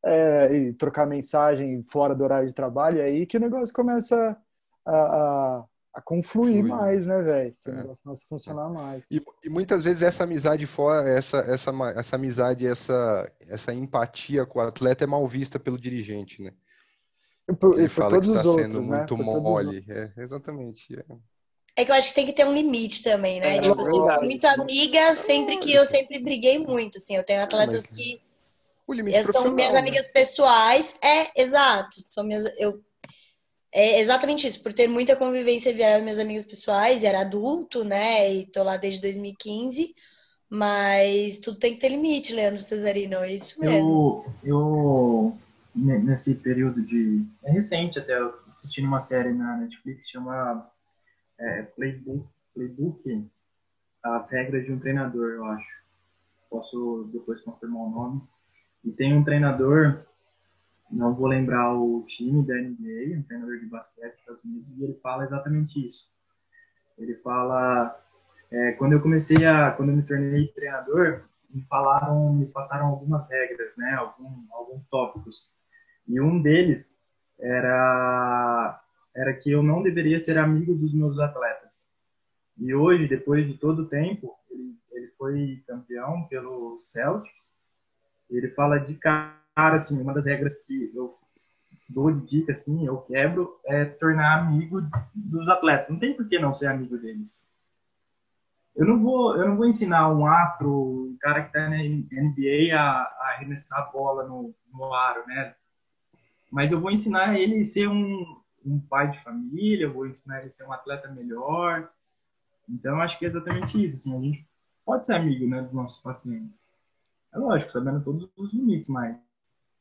é, e trocar mensagem fora do horário de trabalho, é aí que o negócio começa a, a, a confluir Flui, mais, né, velho? Que é. o negócio começa a funcionar mais. E, e, muitas vezes essa amizade fora, essa, essa, essa amizade, essa, essa empatia com o atleta é mal vista pelo dirigente, né? E por, Ele e por todos os tá outros, sendo né? muito mole. É, exatamente. É. É que eu acho que tem que ter um limite também, né? É, tipo, eu sou muito amiga, sempre que eu sempre briguei muito, assim. Eu tenho atletas Mas, que são minhas né? amigas pessoais. É, exato. São minhas, eu é exatamente isso, por ter muita convivência, vieram minhas amigas pessoais, era adulto, né? E tô lá desde 2015. Mas tudo tem que ter limite, Leandro Cesarino, é isso mesmo. Eu, eu nesse período de. É recente até, eu assisti uma série na Netflix chama é, Playbook, Playbook As Regras de um Treinador, eu acho. Posso depois confirmar o nome. E tem um treinador não vou lembrar o time da NBA, um treinador de basquete dos Estados Unidos, e ele fala exatamente isso. Ele fala, é, quando eu comecei a, quando eu me tornei treinador, me falaram, me passaram algumas regras, né, algum, alguns tópicos, e um deles era era que eu não deveria ser amigo dos meus atletas. E hoje, depois de todo o tempo, ele, ele foi campeão pelo Celtics. Ele fala de cara, assim, uma das regras que eu dou de dica, assim, eu quebro, é tornar amigo dos atletas. Não tem por que não ser amigo deles. Eu não vou, eu não vou ensinar um astro, um cara que está na NBA a, a arremessar a bola no, no aro, né? Mas eu vou ensinar ele a ser um, um pai de família, eu vou ensinar ele a ser um atleta melhor. Então, acho que é exatamente isso. Assim, a gente pode ser amigo né, dos nossos pacientes. É lógico, sabendo todos os limites, mas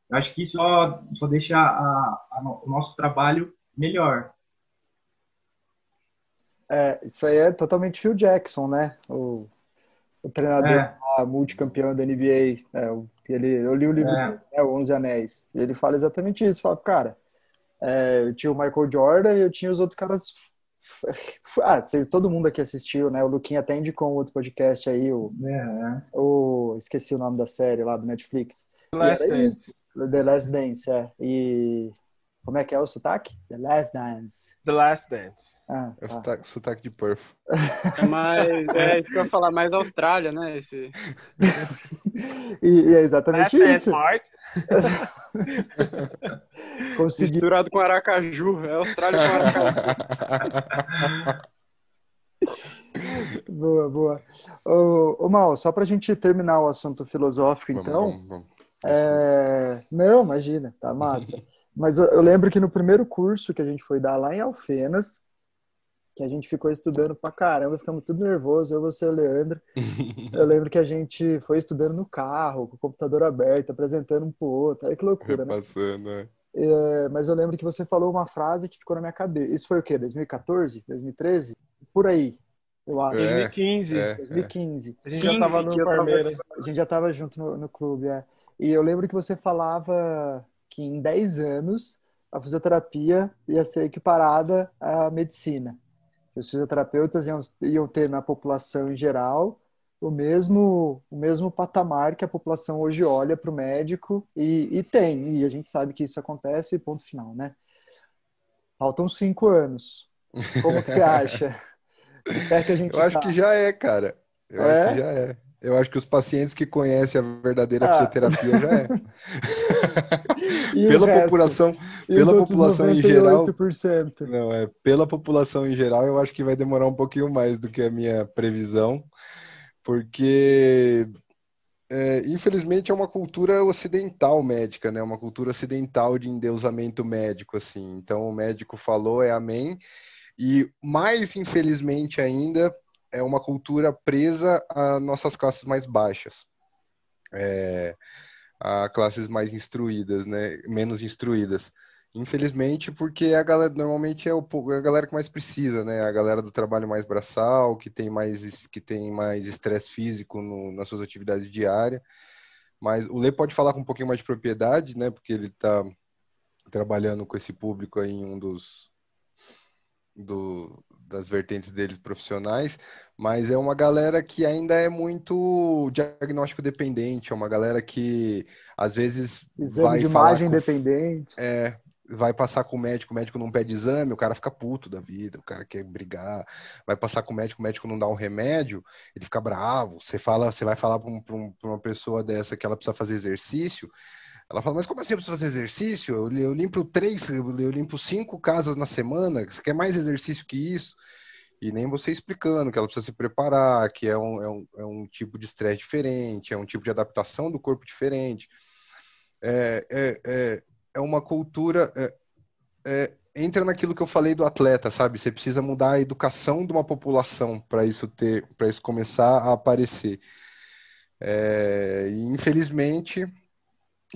eu acho que isso só, só deixa a, a, o nosso trabalho melhor. É, isso aí é totalmente Phil Jackson, né? O, o treinador é. multicampeão da NBA. É, ele, eu li o livro é. né, o Onze Anéis. E ele fala exatamente isso. Fala, cara, é, eu tinha o Michael Jordan e eu tinha os outros caras. Ah, vocês, todo mundo aqui assistiu, né? O Luquinha até indicou um outro podcast aí, o, é. o esqueci o nome da série lá do Netflix. Last Dance. The Last Dance, é. E como é que é o sotaque? The Last Dance. The Last Dance. Ah, é o tá. sotaque, sotaque de Perth. É mais, é isso que eu ia falar, mais Austrália, né? Esse... e, e, é exatamente Last isso. Dance, Consegui... Misturado com Aracaju, é Austrália com Aracaju. boa, boa. Ô, ô Mal, só para a gente terminar o assunto filosófico, vamos, então. Vamos, vamos. É... Não, imagina, tá massa. Mas eu, eu, lembro que no primeiro curso que a gente foi dar lá em Alfenas, que a gente ficou estudando pra caramba, ficamos tudo nervoso, eu, você e o Leandro. eu lembro que a gente foi estudando no carro, com o computador aberto, apresentando um pro outro, aí que loucura, Repassando, né? É, mas eu lembro que você falou uma frase que ficou na minha cabeça. Isso foi o quê? 2014? 2013? Por aí, eu acho. É, 2015. É, 2015. A gente já tava no Palmeiras. A gente já tava junto no, no clube, é. E eu lembro que você falava que em 10 anos a fisioterapia ia ser equiparada à medicina. Que os fisioterapeutas iam, iam ter na população em geral o mesmo, o mesmo patamar que a população hoje olha para o médico e, e tem, e a gente sabe que isso acontece, ponto final, né? Faltam cinco anos. Como que você acha? É que a gente Eu acho tá? que já é, cara. Eu é? acho que já é. Eu acho que os pacientes que conhecem a verdadeira ah. fisioterapia já é. pela população, pela população em geral. Não, é, pela população em geral, eu acho que vai demorar um pouquinho mais do que a minha previsão, porque é, infelizmente é uma cultura ocidental médica, né? Uma cultura ocidental de endeusamento médico, assim. Então o médico falou é amém. E mais infelizmente ainda é uma cultura presa a nossas classes mais baixas, é, a classes mais instruídas, né, menos instruídas. Infelizmente, porque a galera normalmente é, o, é a galera que mais precisa, né? A galera do trabalho mais braçal, que tem mais que tem mais estresse físico no, nas suas atividades diárias. Mas o Lê pode falar com um pouquinho mais de propriedade, né? Porque ele está trabalhando com esse público aí em um dos do, das vertentes deles profissionais, mas é uma galera que ainda é muito diagnóstico dependente, é uma galera que às vezes exame vai de imagem com, dependente. É, vai passar com o médico, o médico não pede exame, o cara fica puto da vida, o cara quer brigar. Vai passar com o médico, o médico não dá um remédio, ele fica bravo. Você fala, você vai falar para um, uma pessoa dessa que ela precisa fazer exercício, ela fala, mas como assim eu preciso fazer exercício? Eu, eu limpo três, eu, limpo cinco casas na semana, você quer mais exercício que isso? E nem você explicando que ela precisa se preparar, que é um, é um, é um tipo de estresse diferente, é um tipo de adaptação do corpo diferente. É, é, é, é uma cultura. É, é, entra naquilo que eu falei do atleta, sabe? Você precisa mudar a educação de uma população para isso ter, para isso começar a aparecer. É, infelizmente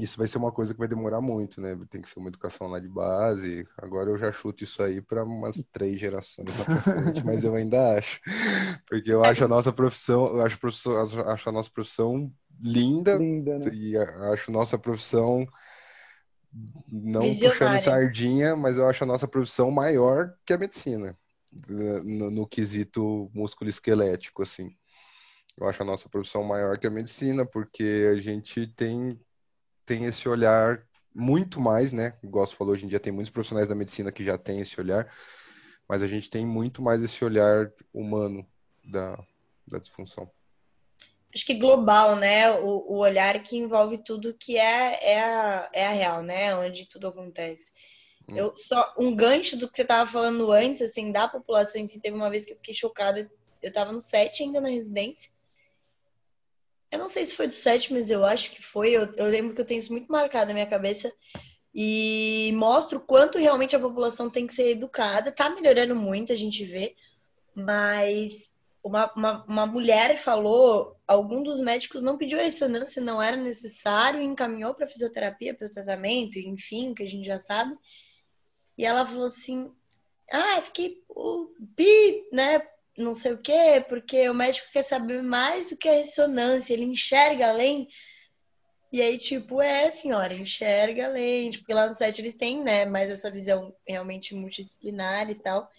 isso vai ser uma coisa que vai demorar muito, né? Tem que ser uma educação lá de base. Agora eu já chuto isso aí para umas três gerações lá pra frente, mas eu ainda acho. Porque eu acho a nossa profissão, eu acho, acho a nossa profissão linda, linda né? e acho nossa profissão não Visionária. puxando sardinha, mas eu acho a nossa profissão maior que a medicina, no, no quesito músculo esquelético, assim. Eu acho a nossa profissão maior que a medicina, porque a gente tem tem esse olhar muito mais, né? Igual você falou, hoje em dia tem muitos profissionais da medicina que já têm esse olhar, mas a gente tem muito mais esse olhar humano da, da disfunção. Acho que global, né? O, o olhar que envolve tudo que é, é, a, é a real, né? Onde tudo acontece. Hum. Eu só um gancho do que você estava falando antes, assim, da população, assim, teve uma vez que eu fiquei chocada. Eu estava no set ainda na residência eu não sei se foi do 7, mas eu acho que foi. Eu, eu lembro que eu tenho isso muito marcado na minha cabeça. E mostra o quanto realmente a população tem que ser educada. Tá melhorando muito, a gente vê. Mas uma, uma, uma mulher falou, algum dos médicos não pediu a ressonância, não era necessário, encaminhou para fisioterapia, para o tratamento, enfim, que a gente já sabe. E ela falou assim: ah, fiquei o pi, né? Não sei o quê, porque o médico quer saber mais do que a ressonância, ele enxerga além. E aí, tipo, é, senhora, enxerga além, porque lá no site eles têm, né, mais essa visão realmente multidisciplinar e tal.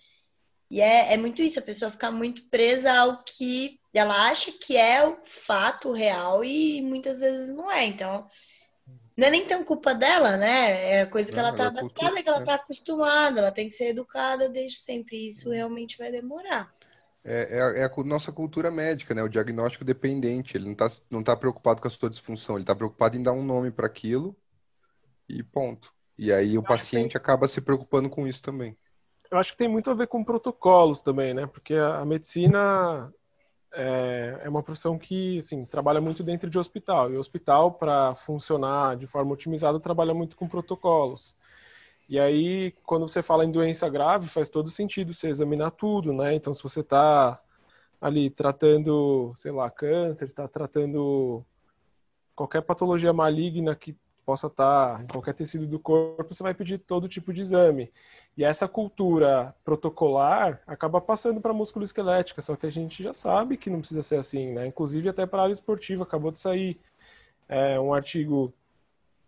E é, é muito isso, a pessoa ficar muito presa ao que ela acha que é o fato real e muitas vezes não é. Então, não é nem tão culpa dela, né? É coisa que não, ela tá adaptada, cultura, que ela tá acostumada, ela tem que ser educada desde sempre. E isso realmente vai demorar. É, é, é, a nossa cultura médica, né? O diagnóstico dependente. Ele não está não tá preocupado com a sua disfunção, ele está preocupado em dar um nome para aquilo e ponto. E aí o paciente acaba se preocupando com isso também. Eu acho que tem muito a ver com protocolos também, né? Porque a medicina é, é uma profissão que assim, trabalha muito dentro de hospital. E o hospital, para funcionar de forma otimizada, trabalha muito com protocolos. E aí, quando você fala em doença grave, faz todo sentido você examinar tudo, né? Então, se você está ali tratando, sei lá, câncer, está tratando qualquer patologia maligna que possa estar em qualquer tecido do corpo, você vai pedir todo tipo de exame. E essa cultura protocolar acaba passando para músculo esquelética, só que a gente já sabe que não precisa ser assim, né? Inclusive até para a área esportiva, acabou de sair é, um artigo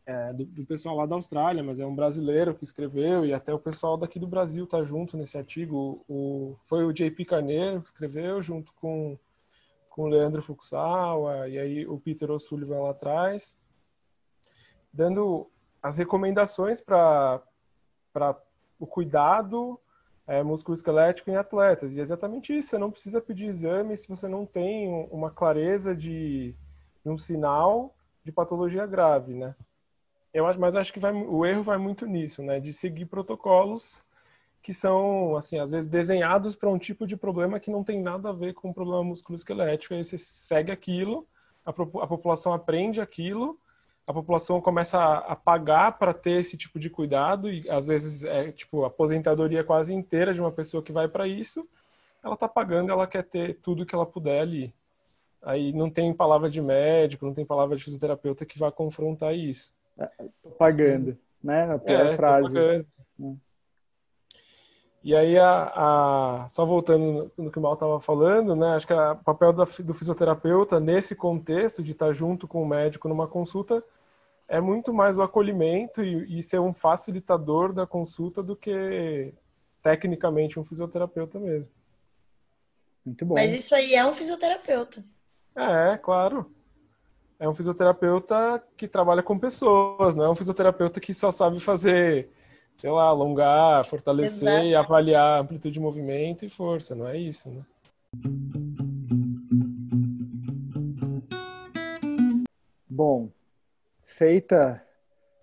é, do, do, pessoal lá da Austrália, mas é um brasileiro que escreveu e até o pessoal daqui do Brasil tá junto nesse artigo. O, foi o JP Carneiro que escreveu junto com com o Leandro Fukusawa e aí o Peter O'Sullivan lá atrás dando as recomendações para o cuidado é, musculoesquelético em atletas. E é exatamente isso, você não precisa pedir exame se você não tem uma clareza de, de um sinal de patologia grave, né? Eu acho, mas acho que vai, o erro vai muito nisso, né? De seguir protocolos que são, assim, às vezes desenhados para um tipo de problema que não tem nada a ver com o problema musculoesquelético. Aí você segue aquilo, a, a população aprende aquilo a população começa a, pagar para ter esse tipo de cuidado e às vezes é tipo a aposentadoria quase inteira de uma pessoa que vai para isso, ela está pagando, ela quer ter tudo que ela puder ali. Aí não tem palavra de médico, não tem palavra de fisioterapeuta que vá confrontar isso. É, tô pagando, né? A pior é, frase. Hum. E aí, a, a, só voltando no que o Mal estava falando, né? Acho que o papel da, do fisioterapeuta nesse contexto de estar junto com o médico numa consulta é muito mais o acolhimento e, e ser um facilitador da consulta do que tecnicamente um fisioterapeuta mesmo. Muito bom. Mas isso aí é um fisioterapeuta. É, claro. É um fisioterapeuta que trabalha com pessoas, não é um fisioterapeuta que só sabe fazer sei lá, alongar, fortalecer Exato. e avaliar amplitude de movimento e força, não é isso, né? Bom, feita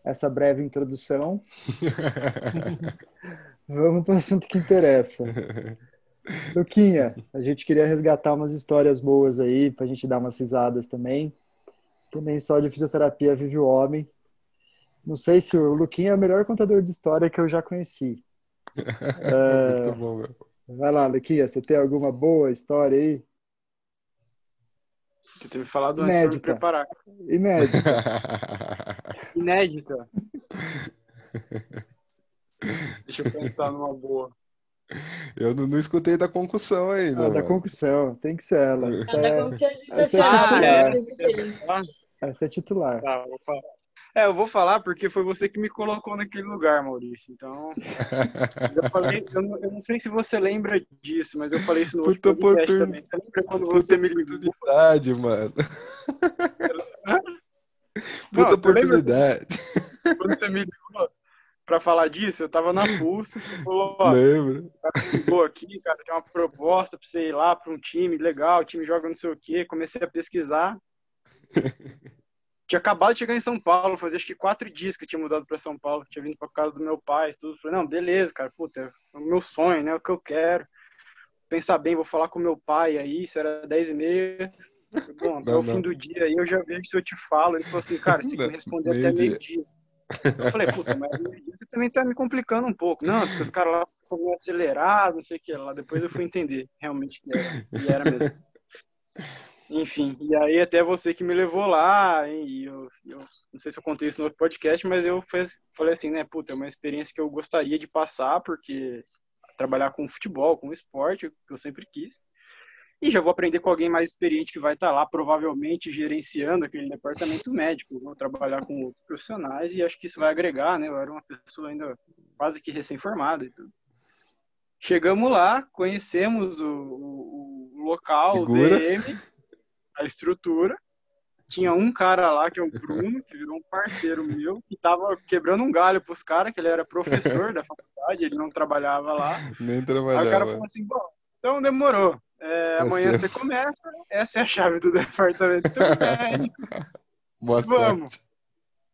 essa breve introdução, vamos para o assunto que interessa. Luquinha, a gente queria resgatar umas histórias boas aí, para a gente dar umas risadas também. Que nem só de fisioterapia vive o homem. Não sei se o Luquinha é o melhor contador de história que eu já conheci. é... Muito bom, meu. Vai lá, Luquinha, você tem alguma boa história aí? Que teve falado antes Inédita. me preparar. Inédita. Inédita. Deixa eu pensar numa boa. Eu não, não escutei da concussão ainda. Ah, da concussão, tem que ser ela. A da é concussão é sensacional. Ah, é. Essa é titular. Tá, vou falar. É, eu vou falar porque foi você que me colocou naquele lugar, Maurício. Então, eu falei, eu não, eu não sei se você lembra disso, mas eu falei isso no Puta outro podcast também. Você lembra quando você me ligou? Oportunidade, mano. Puta não, oportunidade. Quando você me ligou pra falar disso, eu tava na pulsa, você falou, ó, Lembro. ligou aqui, cara, tem uma proposta pra você ir lá pra um time legal, o time joga não sei o quê. Comecei a pesquisar. tinha acabado de chegar em São Paulo, fazia acho que quatro dias que eu tinha mudado para São Paulo, tinha vindo para casa do meu pai, tudo. Falei, não, beleza, cara, puta, é o meu sonho, né? É o que eu quero. Pensar bem, vou falar com meu pai aí, isso era dez e meia. Bom, até o fim do dia aí eu já vejo se eu te falo. Ele falou assim, cara, você tem que me responder até meio-dia. Eu falei, puta, mas você também tá me complicando um pouco. Não, porque os caras lá foram acelerados, não sei o que lá. Depois eu fui entender realmente que era, era mesmo. Enfim, e aí até você que me levou lá, e eu, eu, não sei se eu contei isso no outro podcast, mas eu fez, falei assim, né, puta, é uma experiência que eu gostaria de passar, porque trabalhar com futebol, com esporte, que eu sempre quis. E já vou aprender com alguém mais experiente que vai estar lá, provavelmente gerenciando aquele departamento médico. Vou trabalhar com outros profissionais e acho que isso vai agregar, né? Eu era uma pessoa ainda quase que recém-formada e tudo. Chegamos lá, conhecemos o, o, o local, Figura. o DM, a estrutura. Tinha um cara lá, que é o Bruno, que virou um parceiro meu, que tava quebrando um galho pros caras, que ele era professor da faculdade, ele não trabalhava lá. Nem trabalhava. Aí o cara falou assim, bom, então demorou. É, tá amanhã você começa, essa é a chave do departamento médico. Boa vamos. Sorte.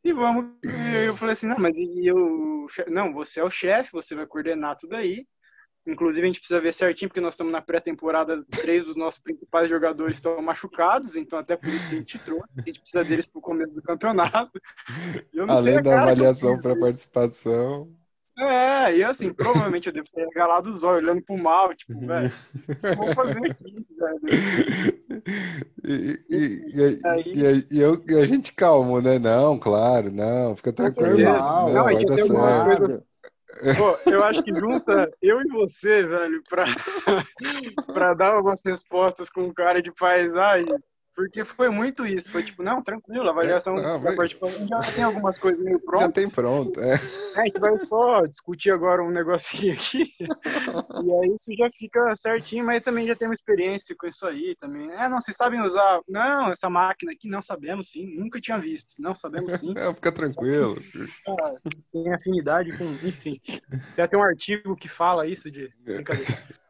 E vamos. E eu falei assim, não, mas e eu. Não, você é o chefe, você vai coordenar tudo aí. Inclusive, a gente precisa ver certinho, porque nós estamos na pré-temporada, três dos nossos principais jogadores estão machucados, então até por isso que a gente trouxe, a gente precisa deles para o começo do campeonato. Além da avaliação para participação. É, e assim, provavelmente eu devo ter regalado os olhos, olhando pro mal, tipo, velho, o que eu vou fazer aqui, velho? E, e, e, e, eu, e a gente calmo, né? Não, claro, não, fica tranquilo. Não, não, a gente tem algumas coisas. Pô, eu acho que junta eu e você, velho, pra, pra dar algumas respostas com cara de paisagem. Porque foi muito isso. Foi tipo, não, tranquilo, a avaliação é, não, mas... já tem algumas coisas meio prontas. Já tem pronto, é. é. A gente vai só discutir agora um negocinho aqui. e aí isso já fica certinho, mas também já tem uma experiência com isso aí também. É, não, vocês sabem usar. Não, essa máquina aqui não sabemos sim. Nunca tinha visto. Não sabemos sim. É, fica tranquilo. Tem afinidade com. Enfim. Já tem um artigo que fala isso de. Brincadeira.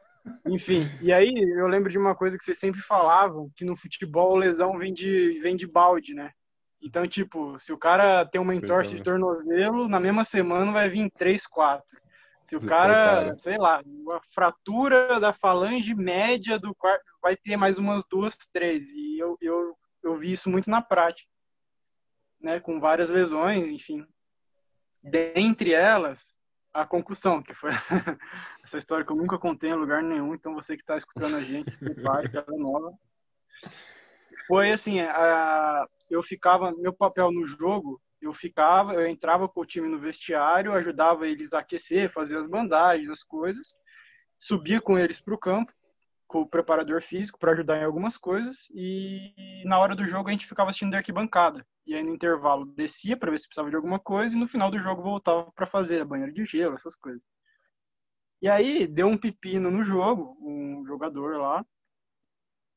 Enfim, e aí eu lembro de uma coisa que vocês sempre falavam, que no futebol lesão vem de, vem de balde, né? Então, tipo, se o cara tem uma entorse de tornozelo, na mesma semana vai vir três, quatro. Se o cara, sei lá, uma fratura da falange média do quarto, vai ter mais umas duas, três. E eu, eu, eu vi isso muito na prática, né? Com várias lesões, enfim. Dentre elas, a concussão, que foi essa história que eu nunca contei em lugar nenhum, então você que está escutando a gente, se prepare, que ela é nova. Foi assim, a, eu ficava, meu papel no jogo, eu ficava, eu entrava com o time no vestiário, ajudava eles a aquecer, fazer as bandagens, as coisas, subia com eles para o campo, com o preparador físico para ajudar em algumas coisas e na hora do jogo a gente ficava assistindo de arquibancada. E aí no intervalo descia para ver se precisava de alguma coisa e no final do jogo voltava para fazer a banheira de gelo, essas coisas. E aí deu um pepino no jogo, um jogador lá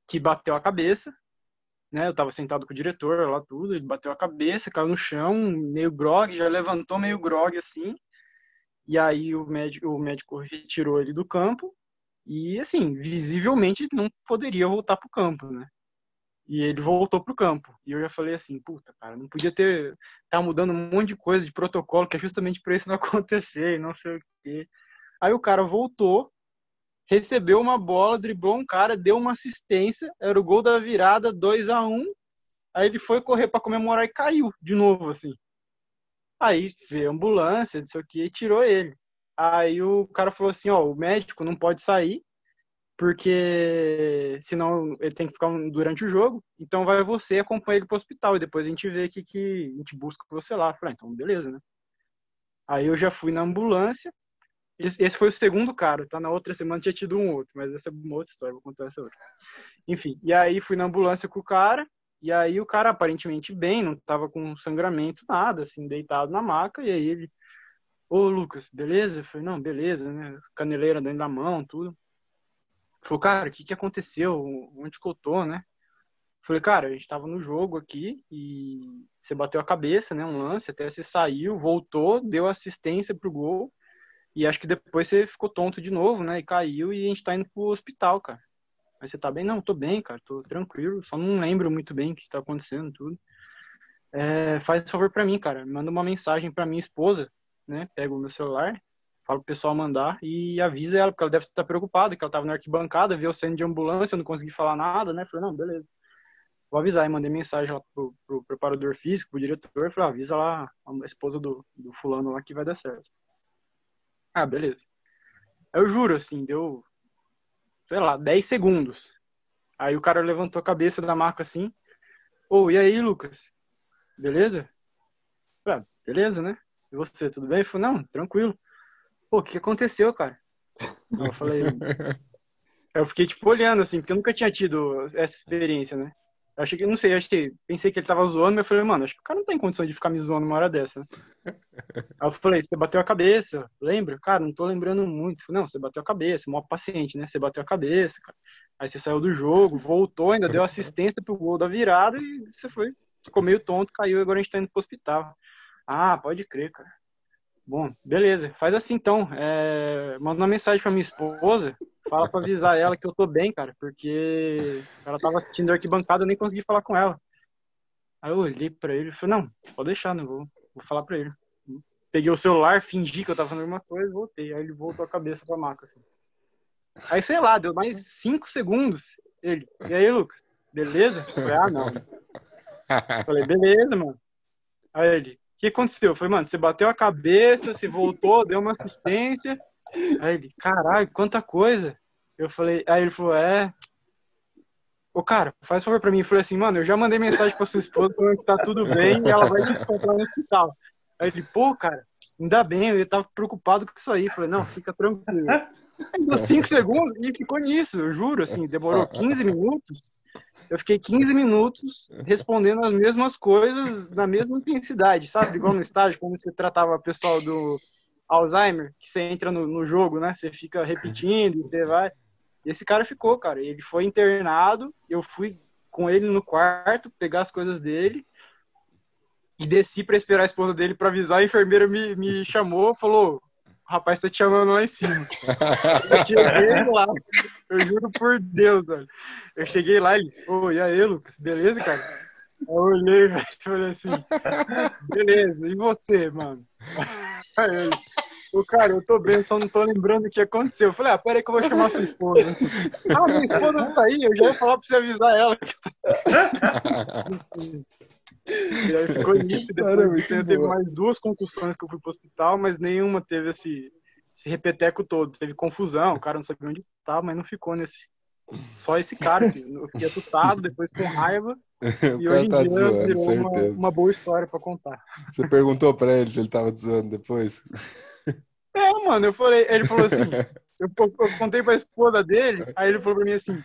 que bateu a cabeça, né? Eu estava sentado com o diretor lá tudo, ele bateu a cabeça, caiu no chão, meio grog, já levantou meio grog assim. E aí o médico, o médico retirou ele do campo e, assim, visivelmente não poderia voltar para o campo, né? E ele voltou para o campo. E eu já falei assim, puta, cara, não podia ter. Tá mudando um monte de coisa de protocolo, que é justamente para isso não acontecer, e não sei o quê. Aí o cara voltou, recebeu uma bola, driblou um cara, deu uma assistência, era o gol da virada, 2 a 1 um, Aí ele foi correr para comemorar e caiu de novo, assim. Aí veio a ambulância, sei o que, e tirou ele. Aí o cara falou assim, ó, o médico não pode sair, porque senão ele tem que ficar durante o jogo, então vai você acompanha ele pro hospital e depois a gente vê que, que a gente busca você lá. Eu falei, ah, então beleza, né? Aí eu já fui na ambulância, esse foi o segundo cara, tá? Na outra semana tinha tido um outro, mas essa é uma outra história, vou contar essa outra. Enfim, e aí fui na ambulância com o cara, e aí o cara aparentemente bem, não tava com sangramento, nada, assim, deitado na maca, e aí ele Ô, Lucas, beleza? Eu falei, não, beleza, né? Caneleira dentro da mão, tudo. Falou, cara, o que, que aconteceu? Onde que eu tô, né? Falei, cara, a gente tava no jogo aqui e você bateu a cabeça, né? Um lance, até você saiu, voltou, deu assistência pro gol. E acho que depois você ficou tonto de novo, né? E caiu e a gente tá indo pro hospital, cara. Mas você tá bem? Não, tô bem, cara, tô tranquilo. Só não lembro muito bem o que tá acontecendo, tudo. É, faz favor para mim, cara. Manda uma mensagem para minha esposa né? Pego o meu celular, falo pro pessoal mandar e avisa ela, porque ela deve estar preocupada, que ela estava na arquibancada, viu o cena de ambulância, eu não consegui falar nada, né? Falei, não, beleza. Vou avisar. E mandei mensagem lá pro, pro preparador físico, pro diretor, falei, ah, avisa lá a esposa do, do fulano lá que vai dar certo. Ah, beleza. Eu juro, assim, deu, sei lá, 10 segundos. Aí o cara levantou a cabeça da marca assim, ô, oh, e aí, Lucas? Beleza? Falei, ah, beleza, né? E você, tudo bem? Ele falou, não, tranquilo. Pô, o que aconteceu, cara? Eu falei. eu fiquei, tipo, olhando, assim, porque eu nunca tinha tido essa experiência, né? Eu achei que, não sei, acho que pensei que ele tava zoando, mas eu falei, mano, acho que o cara não tem condição de ficar me zoando uma hora dessa. Né? Aí eu falei, você bateu a cabeça, lembra? Cara, não tô lembrando muito. Falei, não, você bateu a cabeça, mó paciente, né? Você bateu a cabeça, cara. Aí você saiu do jogo, voltou, ainda deu assistência pro gol da virada e você foi, ficou meio tonto, caiu e agora a gente tá indo pro hospital. Ah, pode crer, cara. Bom, beleza. Faz assim então. É... Manda uma mensagem pra minha esposa. Fala pra avisar ela que eu tô bem, cara. Porque ela tava assistindo arquibancada, eu nem consegui falar com ela. Aí eu olhei pra ele e falei, não, pode deixar, não vou, vou falar pra ele. Peguei o celular, fingi que eu tava fazendo alguma coisa e voltei. Aí ele voltou a cabeça pra maca, assim. Aí, sei lá, deu mais cinco segundos. Ele, e aí, Lucas? Beleza? Eu falei, ah, não. Eu falei, beleza, mano. Aí ele, que aconteceu? Eu falei, mano, você bateu a cabeça, você voltou, deu uma assistência. Aí ele, caralho, quanta coisa. Eu falei, aí ele falou, é. Ô, cara, faz favor pra mim. Eu falei assim, mano, eu já mandei mensagem pra sua esposa falando que tá tudo bem e ela vai te encontrar no hospital. Aí ele, pô, cara, ainda bem, eu tava preocupado com isso aí. Eu falei, não, fica tranquilo. Aí deu 5 segundos e ficou nisso, eu juro, assim, demorou 15 minutos. Eu fiquei 15 minutos respondendo as mesmas coisas na mesma intensidade, sabe? Igual no estágio, quando você tratava o pessoal do Alzheimer, que você entra no, no jogo, né? Você fica repetindo, você vai. Esse cara ficou, cara. Ele foi internado, eu fui com ele no quarto, pegar as coisas dele e desci para esperar a esposa dele para avisar. A enfermeira me, me chamou, falou: o rapaz tá te chamando lá em cima. Eu cheguei lá, eu juro por Deus, velho. Eu cheguei lá e ele, ô, e aí, Lucas, beleza, cara? Eu olhei, velho, e falei assim, beleza, e você, mano? Aí ele, ô, cara, eu tô bem, só não tô lembrando o que aconteceu. Eu falei, ah, pera aí que eu vou chamar sua esposa. Ah, minha esposa não tá aí, eu já ia falar pra você avisar ela. E aí ficou nisso. Depois Cara, muito teve boa. mais duas concussões que eu fui pro hospital, mas nenhuma teve esse, esse repeteco todo. Teve confusão, o cara não sabia onde tava, mas não ficou nesse. Só esse cara, que eu fiquei assustado, depois com raiva. E hoje em tá te dia zoando, virou uma, uma boa história pra contar. Você perguntou pra ele se ele tava te zoando depois? É, mano, eu falei, ele falou assim, eu, eu contei pra esposa dele, aí ele falou pra mim assim,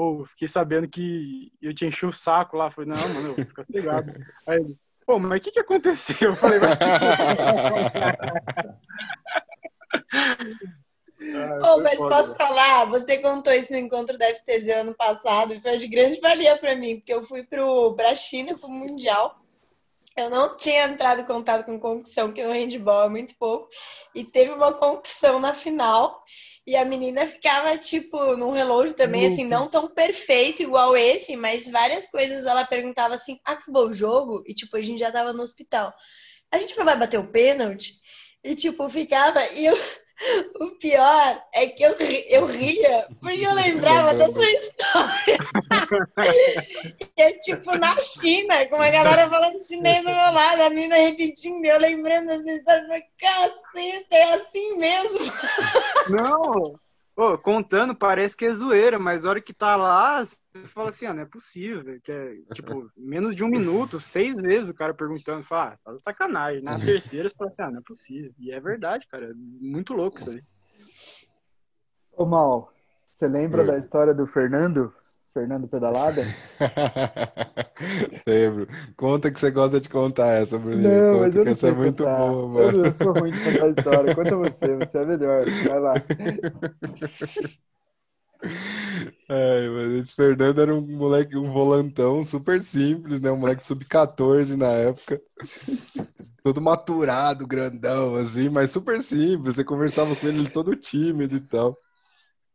pô, fiquei sabendo que eu te enchi o saco lá. Eu falei, não, mano, fica sossegado. Aí ele, pô, mas o que que aconteceu? Eu falei, se Ah, foi mas foda, posso falar, você contou isso no encontro da FTZ ano passado e foi de grande valia pra mim, porque eu fui pro pra China, pro Mundial. Eu não tinha entrado em contato com concussão, que no handball é muito pouco, e teve uma concussão na final. E a menina ficava, tipo, num relógio também, assim, não tão perfeito igual esse, mas várias coisas ela perguntava assim: acabou o jogo? E, tipo, a gente já tava no hospital. A gente não vai bater o pênalti? E, tipo, ficava. E eu, o pior é que eu, eu ria porque eu lembrava da sua história. E é tipo na China, com a galera falando chinês do meu lado, a menina repetindo, eu lembrando dessa história. Eu falei, caceta, é assim mesmo. Não, contando parece que é zoeira, mas a hora que tá lá, você fala assim, ah, não é possível, que é, tipo, menos de um minuto, seis vezes o cara perguntando, fala, ah, tá de sacanagem. Na terceira você fala assim, ah, não é possível. E é verdade, cara, é muito louco isso aí. Ô, Mal, você lembra Oi. da história do Fernando? Fernando Pedalada? Lembro. Conta que você gosta de contar essa, Bruninho. Não, Conta mas eu não essa sei é muito boa, Eu, mano. eu sou ruim de contar a história. Conta você, você é melhor. Vai lá. Ai, mas esse Fernando era um moleque, um volantão super simples, né? Um moleque sub-14 na época. Todo maturado, grandão, assim, mas super simples. Você conversava com ele, ele todo tímido e tal. Ele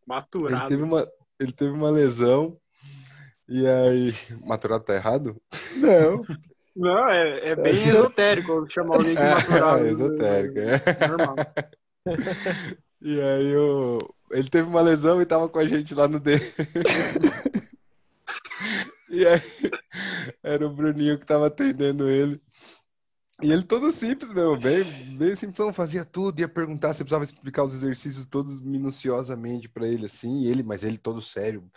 Maturado. teve uma, ele teve uma lesão. E aí. Maturado tá errado? Não. Não, é, é bem esotérico chamar alguém de maturado. É, esotérico, é. É normal. E aí o... ele teve uma lesão e tava com a gente lá no D. E aí era o Bruninho que tava atendendo ele. E ele todo simples mesmo, bem, bem simplão, fazia tudo, ia perguntar se precisava explicar os exercícios todos minuciosamente para ele assim, e ele, mas ele todo sério,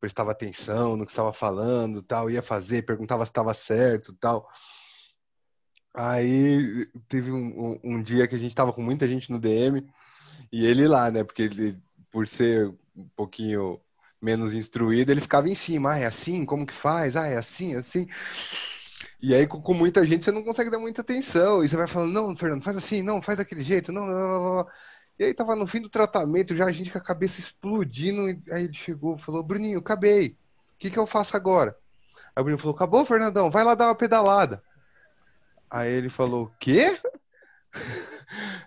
prestava atenção no que estava falando, tal, ia fazer, perguntava se estava certo, tal. Aí teve um, um, um dia que a gente tava com muita gente no DM e ele lá, né? Porque ele, por ser um pouquinho menos instruído, ele ficava em cima. Ah, é assim? Como que faz? Ah, é assim, assim. E aí, com, muita gente, você não consegue dar muita atenção. E você vai falando, não, Fernando, faz assim, não, faz daquele jeito, não, não, não, não. E aí tava no fim do tratamento, já a gente com a cabeça explodindo. E aí ele chegou falou, Bruninho, acabei. O que que eu faço agora? Aí o Bruninho falou, acabou, Fernandão, vai lá dar uma pedalada. Aí ele falou, quê?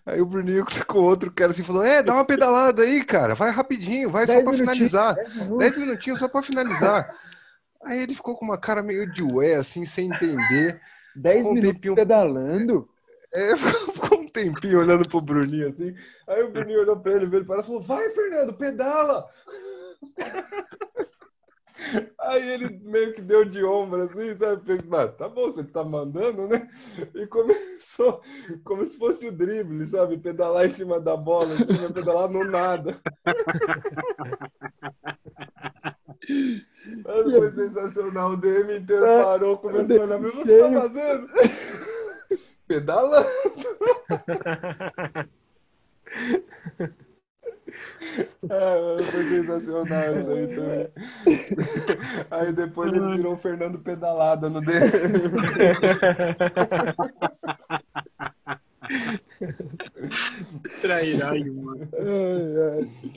Aí o Bruninho com outro cara assim falou: É, dá uma pedalada aí, cara, vai rapidinho, vai só Dez pra minutinhos, finalizar. dez. Dez minutinhos só pra finalizar. Aí ele ficou com uma cara meio de ué, assim, sem entender. Dez Um minutos tempinho. pedalando. É, ficou um tempinho olhando pro Bruninho assim. Aí o Bruninho olhou pra ele, veio para e falou: Vai, Fernando, pedala! Aí ele meio que deu de ombro assim, sabe? Fez, "Ah, tá bom, você tá mandando, né? E começou como se fosse o drible, sabe? Pedalar em cima da bola, assim, mas pedalar no nada. Mas foi sensacional. O DM inteiro É, parou, começou a olhar mim, o que você tá fazendo? Pedalando. É, foi sensacional isso aí também. Aí depois ele virou o Fernando Pedalada no DM. Trairagem, mano. Ai, ai.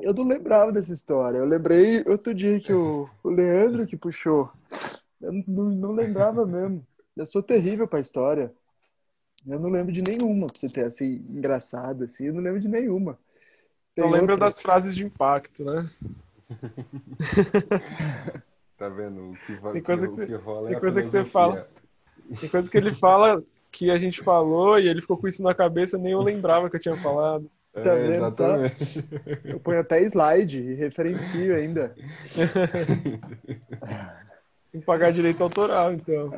Eu não lembrava dessa história. Eu lembrei outro dia que o, o Leandro que puxou. Eu não, não lembrava mesmo. Eu sou terrível pra história. Eu não lembro de nenhuma, pra você ter assim, engraçada, assim. Eu não lembro de nenhuma. Tem Não lembra outra? das frases de impacto, né? Tá vendo? O que, Tem coisa que você- que rola é tem coisa que você fala. Tem coisas que ele fala que a gente falou e ele ficou com isso na cabeça, nem eu lembrava que eu tinha falado. É, Tá vendo só? exatamente. Eu ponho até slide e referencio ainda. Tem que pagar direito autoral, então.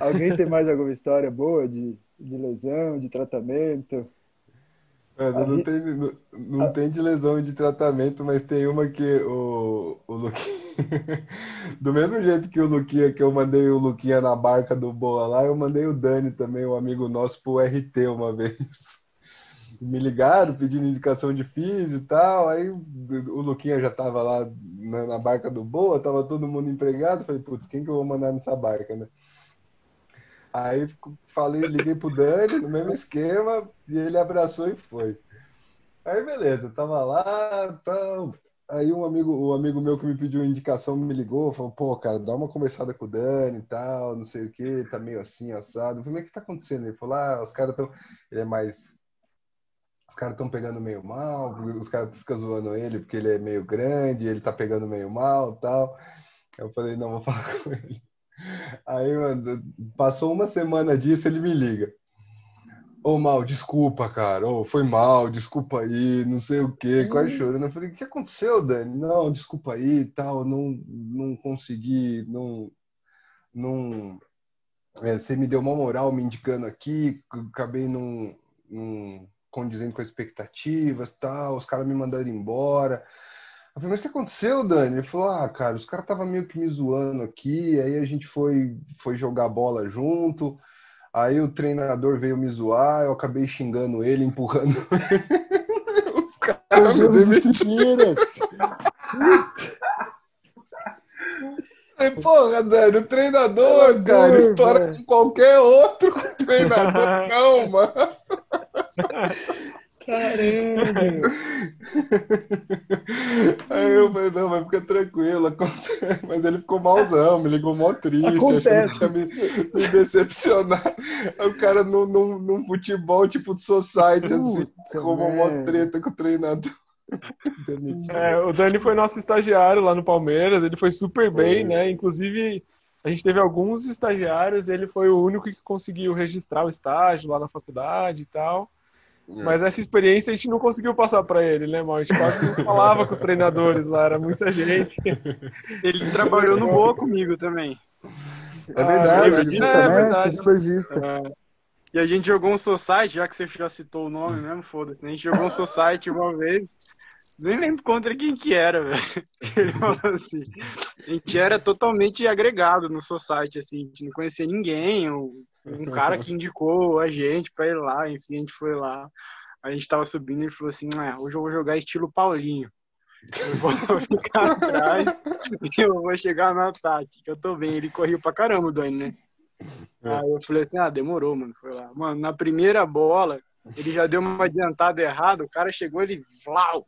Alguém tem mais alguma história boa de, de lesão, de tratamento? Mano, não, Aí- tem, não, não tem de lesão e de tratamento, mas tem uma que o, o Luquinha. Do mesmo jeito que o Luquinha, que eu mandei o Luquinha na barca do Boa lá, eu mandei o Dani também, um amigo nosso, pro RT uma vez. Me ligaram pedindo indicação de físio e tal. Aí o o Luquinha já tava lá na, na barca do Boa, tava todo mundo empregado. Falei, putz, quem que eu vou mandar nessa barca, né? Aí falei, liguei pro Dani no mesmo esquema e ele abraçou e foi. Aí beleza, tava lá, tal. Aí um amigo, o amigo meu que me pediu indicação me ligou, falou, pô, cara, dá uma conversada com o Dani e tal, não sei o que, tá meio assim, assado. Eu falei, o que tá acontecendo? Ele falou, ah, os caras estão. Ele é mais. Os caras estão pegando meio mal, os caras ficam zoando ele porque ele é meio grande, ele tá pegando meio mal tal. Eu falei, não, vou falar com ele. Aí, mano, passou uma semana disso, ele me liga. Ô, Mal, desculpa, cara. Ô, foi mal, desculpa aí, não sei o quê, quase chorando. Eu falei, o que aconteceu, Dani? Não, desculpa aí tal, não, não consegui, não. não é, você me deu uma moral me indicando aqui, acabei não, não condizendo com as expectativas tal, os caras me mandaram embora. Eu falei, mas o que aconteceu, Dani? Ele falou, ah, cara, os caras estavam meio que me zoando aqui, aí a gente foi, foi jogar bola junto, aí o treinador veio me zoar, eu acabei xingando ele, empurrando ele. Os caras me demitiram. Porra, Dani, o treinador, cara, estoura velho. com qualquer outro treinador, não, mano. Caramba! Aí eu falei, não, mas fica tranquilo, acontece. Mas ele ficou malzão, me ligou mó triste, achando que Acontece. tinha me, me decepcionado. O cara num, num, num futebol tipo de society, assim, como merda. treta com o treinador. É, o Dani foi nosso estagiário lá no Palmeiras, ele foi super bem, Foi. né? Inclusive, a gente teve alguns estagiários, ele foi o único que conseguiu registrar o estágio lá na faculdade e tal. Mas essa experiência a gente não conseguiu passar pra ele, né, mal? A gente quase não falava com os treinadores lá, era muita gente. Ele trabalhou no Boa comigo também. É verdade, Ah, é né? verdade. Futebolista. E a gente jogou um Society, já que você já citou o nome mesmo, foda-se. né? A gente jogou um Society uma vez. Nem lembro contra quem que era, velho. Ele falou assim. A gente era totalmente agregado no Society, assim. A gente não conhecia ninguém. Um, cara que indicou a gente pra ir lá, enfim, a gente foi lá. A gente tava subindo e ele falou assim: ah, hoje eu vou jogar estilo Paulinho. Eu vou ficar atrás e eu vou chegar no ataque, que eu tô bem. Ele correu pra caramba, Dani, né? Aí eu falei assim, ah, demorou, mano. Foi lá. Mano, na primeira bola, ele já deu uma adiantada errada, o cara chegou, ele vlau,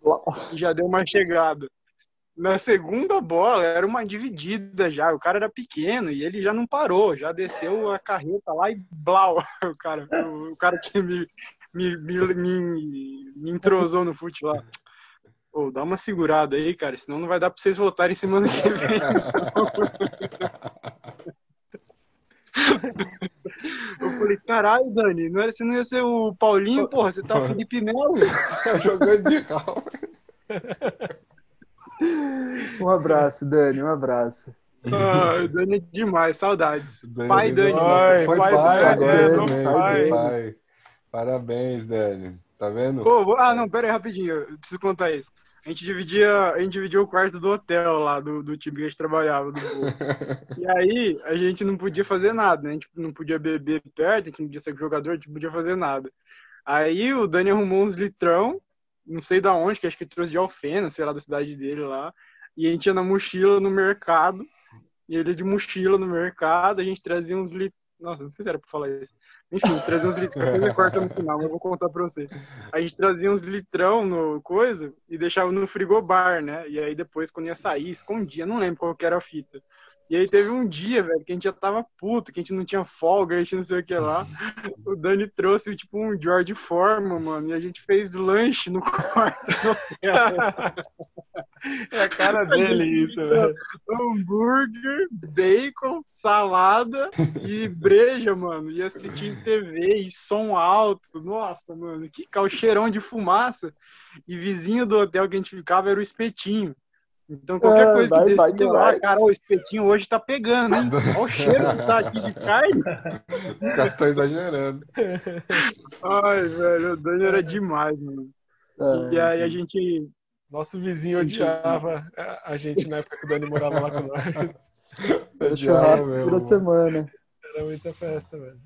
já deu uma chegada. Na segunda bola, era uma dividida já, o cara era pequeno e ele já não parou, já desceu a carreta lá e blau, o cara, o, o cara que me, me, me, me, me entrosou no fute lá. Ô, dá uma segurada aí, cara, senão não vai dar pra vocês voltarem semana que vem. Eu falei, caralho, Dani, não era, você não ia ser o Paulinho, porra, você tá o Felipe Melo. Jogando de cal. Um abraço, Dani, um abraço. Ah, Dani é demais, saudades. Dani pai Dani. Pai, Foi pai, pai, pai, agora pai, foi Dani. pai. Parabéns, Dani. Tá vendo? Vou- ah, não, pera aí, rapidinho. Eu preciso contar isso. A gente dividia, a gente dividia o quarto do hotel lá, do, do time que a gente trabalhava. E aí, a gente não podia fazer nada, né? A gente não podia beber perto, a gente não podia ser jogador, a gente não podia fazer nada. Aí o Dani arrumou uns litrão, não sei da onde, que acho que trouxe de Alfena, sei lá, da cidade dele lá. E a gente ia na mochila no mercado, e ele de mochila no mercado, a gente trazia uns litros. Nossa, não sei se era pra falar isso. Enfim, trazia uns litros, que depois ele corta no final, mas eu vou contar pra você. A gente trazia uns litrão no coisa e deixava no frigobar, né? E aí depois, quando ia sair, escondia, não lembro qual que era a fita. E aí teve um dia, velho, que a gente já tava puto, que a gente não tinha folga, a gente não sei o que lá. O Dani trouxe, tipo, um George Forma, mano, e a gente fez lanche no quarto. É a cara dele isso, velho. hambúrguer, bacon, salada e breja, mano. E assistindo TV e som alto. Nossa, mano, que cal- cheirão de fumaça. E vizinho do hotel que a gente ficava era o espetinho. Então qualquer Ah, coisa vai, que vai que lá, vai. cara, o espetinho hoje tá pegando, hein? Olha o cheiro que tá aqui de carne. Os caras estão exagerando. Ai, velho, o Dani era demais, mano. E aí a gente Nosso vizinho odiava a- gente na época que o Dani morava lá com nós. Era churrasco toda semana. Era muita festa, velho.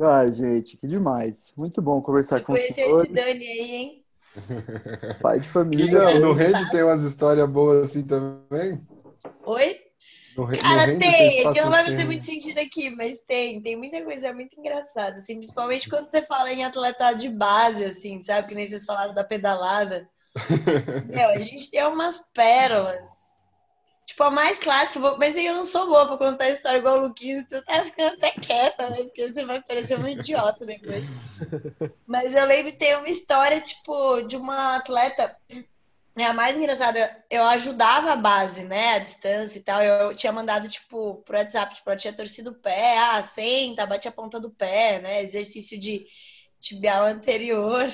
Ai, gente, que demais. Muito bom conversar com os Conhecer esse. Dani aí, hein? Pai de família. não, no Rede tem umas histórias boas assim também? Oi? No, no Cara, Rede tem, que não vai fazer muito sentido aqui, mas tem, tem muita coisa muito engraçada, assim, principalmente quando você fala em atleta de base, assim, sabe? Que nem vocês falaram da pedalada. Meu, a gente tem umas pérolas. Tipo, a mais clássica, mas eu não sou boa pra contar história igual o Luquinhos, então tá ficando até quieta, né? Porque você vai parecer um idiota depois. Mas eu lembro que tem uma história, tipo, de uma atleta. É a mais engraçada, eu ajudava a base, né? A distância e tal. Eu tinha mandado, tipo, pro WhatsApp, tipo, ela tinha torcido o pé, ah, senta, bate a ponta do pé, né? Exercício de tibial anterior.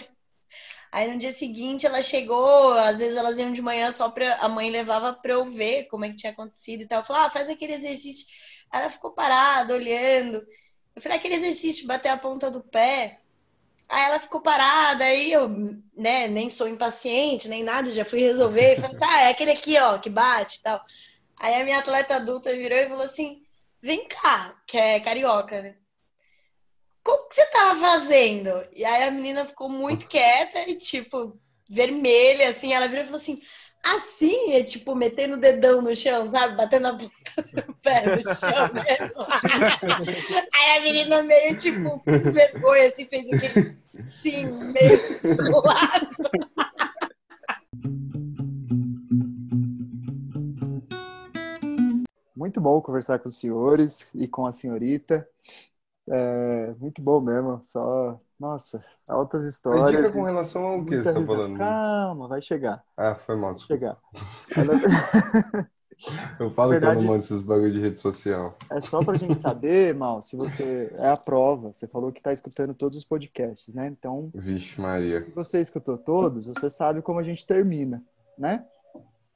Aí no dia seguinte ela chegou, às vezes elas iam de manhã só pra. A mãe levava pra eu ver como é que tinha acontecido e tal. Eu falei, ah, faz aquele exercício. Ela ficou parada, olhando. Eu falei, aquele exercício de bater a ponta do pé. Aí ela ficou parada, aí eu, né, nem sou impaciente, nem nada, já fui resolver. Falei, tá, é aquele aqui, ó, que bate e tal. Aí a minha atleta adulta virou e falou assim: vem cá, que é carioca, né? Como que você tava fazendo? E aí a menina ficou muito quieta e, tipo, vermelha, assim. Ela virou e falou assim: assim, é tipo, metendo o dedão no chão, sabe? Batendo a ponta do pé no chão mesmo. Aí a menina meio, tipo, vergonha, assim, fez aquele sim, meio de lado. Muito bom conversar com os senhores e com a senhorita. É, muito bom mesmo. Só, nossa, altas Mas histórias. dica com relação ao que você tá falando? Calma, vai chegar. Ah, foi mal. Vai chegar. Ela- Eu falo Verdade- que eu não mando esses bagulho de rede social. É só pra gente saber, Mal, se você é a prova. Você falou que tá escutando todos os podcasts, né? Então, Vixe, Maria. se você escutou todos, você sabe como a gente termina, né?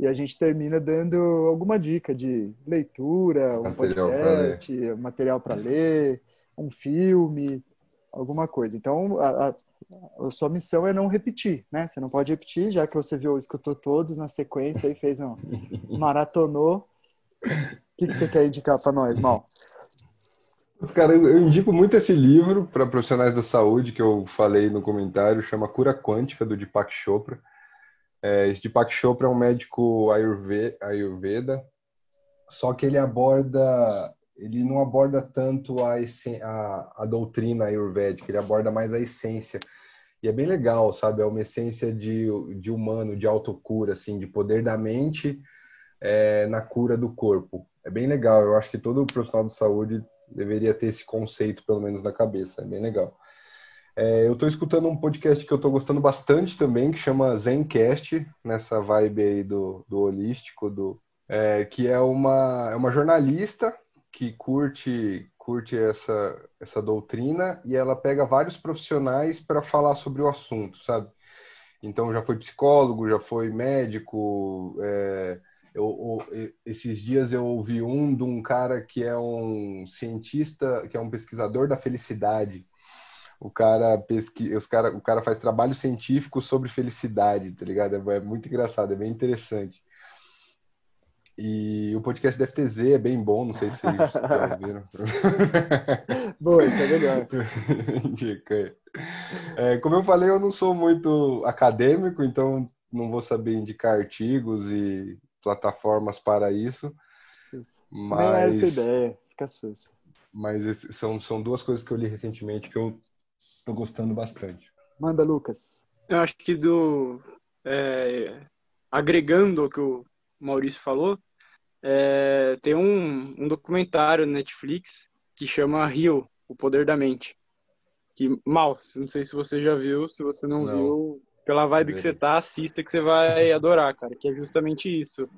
E a gente termina dando alguma dica de leitura, um Material podcast, material para ler, um filme, alguma coisa. Então, a, a- a sua missão é não repetir, né? Você não pode repetir, já que você viu, escutou todos na sequência e fez um maratonou. O que, que você quer indicar para nós, Mal? Cara, eu eu indico muito esse livro para profissionais da saúde que eu falei no comentário, chama Cura Quântica, do Deepak Chopra. É, esse Deepak Chopra é um médico ayurve- ayurveda, só que ele aborda, ele não aborda tanto a, a, a doutrina ayurvédica, ele aborda mais a essência. E é bem legal, sabe? É uma essência de, de humano, de autocura, assim, de poder da mente é, na cura do corpo. É bem legal. Eu acho que todo profissional de saúde deveria ter esse conceito, pelo menos, na cabeça. É bem legal. É, eu estou escutando um podcast que eu estou gostando bastante também, que chama Zencast, nessa vibe aí do, do holístico, do, é, que é uma, é uma jornalista que curte curte essa, essa doutrina e ela pega vários profissionais para falar sobre o assunto, sabe? Então já foi psicólogo, já foi médico, é, Eu, eu, esses dias eu ouvi um de um cara que é um cientista, que é um pesquisador da felicidade. O cara pesqui, os cara, o cara faz trabalho científico sobre felicidade, tá ligado? É, é muito engraçado, é bem interessante. E o podcast da FTZ é bem bom, não sei se vocês já ouviram. Boa, isso é legal. é, como eu falei, eu não sou muito acadêmico, então não vou saber indicar artigos e plataformas para isso. Mas... Nem é essa ideia, fica sussa. Mas são, são duas coisas que eu li recentemente que eu tô gostando bastante. Manda, Lucas. Eu acho que do. É, agregando o que o Maurício falou, é, tem um, um documentário no Netflix que chama Rio, O Poder da Mente. Que, mal, não sei se você já viu, se você não, não. viu, pela vibe que você tá, assista que você vai adorar, cara, que é justamente isso.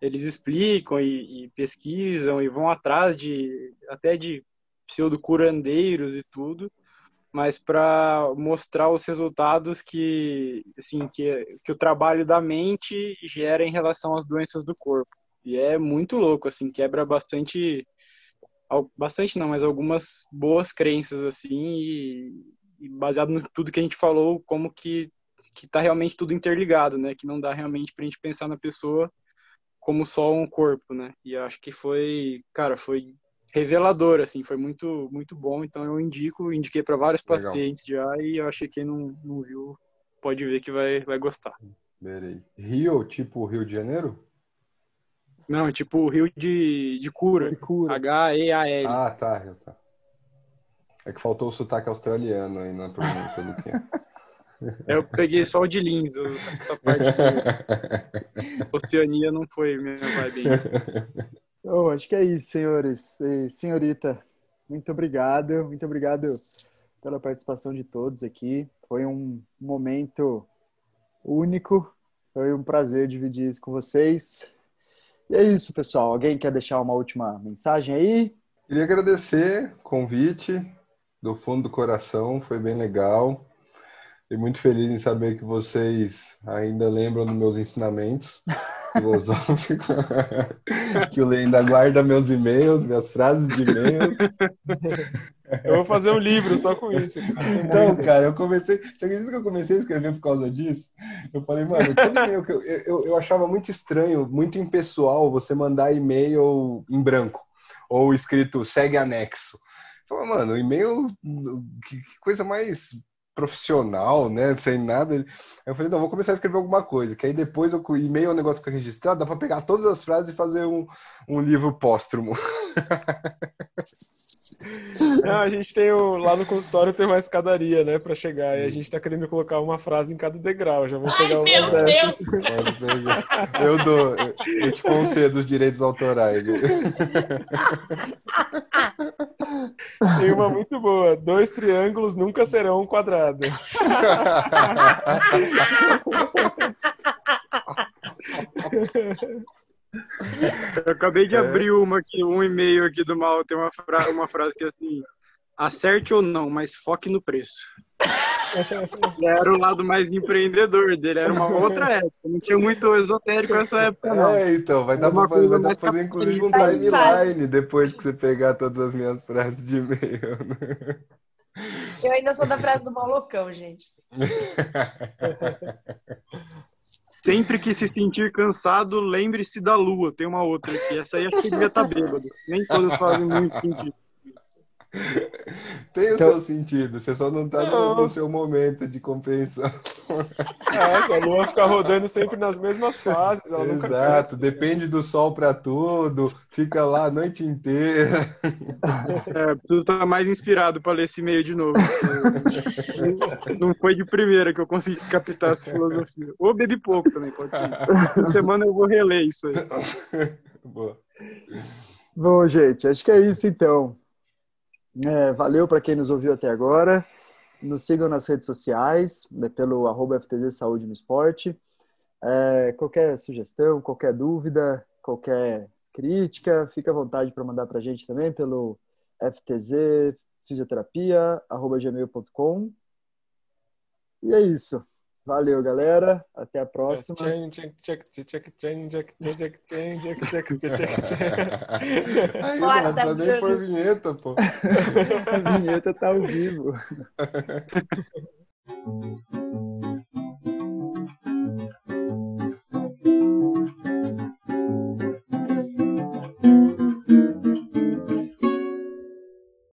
Eles explicam e, e pesquisam e vão atrás de até de pseudo-curandeiros e tudo, mas para mostrar os resultados que, assim, que, que o trabalho da mente gera em relação às doenças do corpo. E é muito louco, assim, quebra bastante. Bastante não, mas algumas boas crenças, assim, e, e baseado no tudo que a gente falou, como que, que tá realmente tudo interligado, né? Que não dá realmente pra gente pensar na pessoa como só um corpo, né? E acho que foi, cara, foi revelador, assim, foi muito, muito bom. Então eu indico, indiquei para vários Legal. pacientes já e eu achei que quem não, não viu pode ver que vai, vai gostar. Verei. Rio, tipo Rio de Janeiro? Não, é tipo Rio de, de Cura. De cura. H-E-A-L. Ah, tá, tá. É que faltou o sotaque australiano aí na pronúncia do que. Eu peguei só o de Lins, essa parte do... Oceania não foi minha vibe. Oh, acho que é isso, senhores. E, senhorita, muito obrigado. Muito obrigado pela participação de todos aqui. Foi um momento único. Foi um prazer dividir isso com vocês. E é isso, pessoal. Alguém quer deixar uma última mensagem aí? Queria agradecer o convite do fundo do coração, foi bem legal. Fiquei muito feliz em saber que vocês ainda lembram dos meus ensinamentos que eu ainda guarda meus e-mails, minhas frases de e-mails. Eu vou fazer um livro só com isso. Então, cara, eu comecei. Você acredita que eu comecei a escrever por causa disso? Eu falei, mano, todo e-mail que eu, eu, eu achava muito estranho, muito impessoal você mandar e-mail em branco ou escrito segue anexo. Eu falei, mano, e-mail, que, que coisa mais profissional, né? Sem nada. Aí eu falei, não, vou começar a escrever alguma coisa, que aí depois o e-mail é um negócio que é registrado, dá para pegar todas as frases e fazer um, um livro póstumo. Não, a gente tem o, lá no consultório tem uma escadaria, né, para chegar, e a gente tá querendo colocar uma frase em cada degrau. Já vou pegar Ai, meu Deus! Eu dou, eu, eu te concedo os direitos autorais. Tem uma muito boa. Dois triângulos nunca serão um quadrado. Eu acabei de é. abrir uma aqui, um e-mail aqui do mal, tem uma, fra uma frase que é assim, acerte ou não, mas foque no preço. era o lado mais empreendedor dele, era uma outra época, não tinha muito esotérico nessa época, não. É, então, vai dar pra fazer, vai dar pra fazer inclusive um timeline depois que você pegar todas as minhas frases de e-mail. Eu ainda sou da frase do malocão, gente. Sempre que se sentir cansado, lembre-se da lua. Tem uma outra aqui. Essa aí acho que devia estar tá bêbado. Nem todas fazem muito sentido. Tem o então... seu sentido, você só não está no, no, seu momento de compreensão. É, a lua fica rodando sempre nas mesmas fases. Exato, depende do sol para tudo, fica lá a noite inteira. É, preciso estar mais inspirado para ler esse e-mail de novo. Não foi de primeira que eu consegui captar essa filosofia. Ou bebi pouco também, pode ser. Na semana eu vou reler isso aí. Boa. Bom, gente, acho que é isso então. É, valeu para quem nos ouviu até agora. Nos sigam nas redes sociais, né, pelo arroba FTZ Saúde no Esporte. É, qualquer sugestão, qualquer dúvida, qualquer crítica, fica à vontade para mandar para a gente também pelo ftz fisioterapia, arroba gmail.com. E é isso. Valeu, galera. Até a próxima. Aí, Bora, mano, tá nem por vinheta, pô. A vinheta tá ao vivo.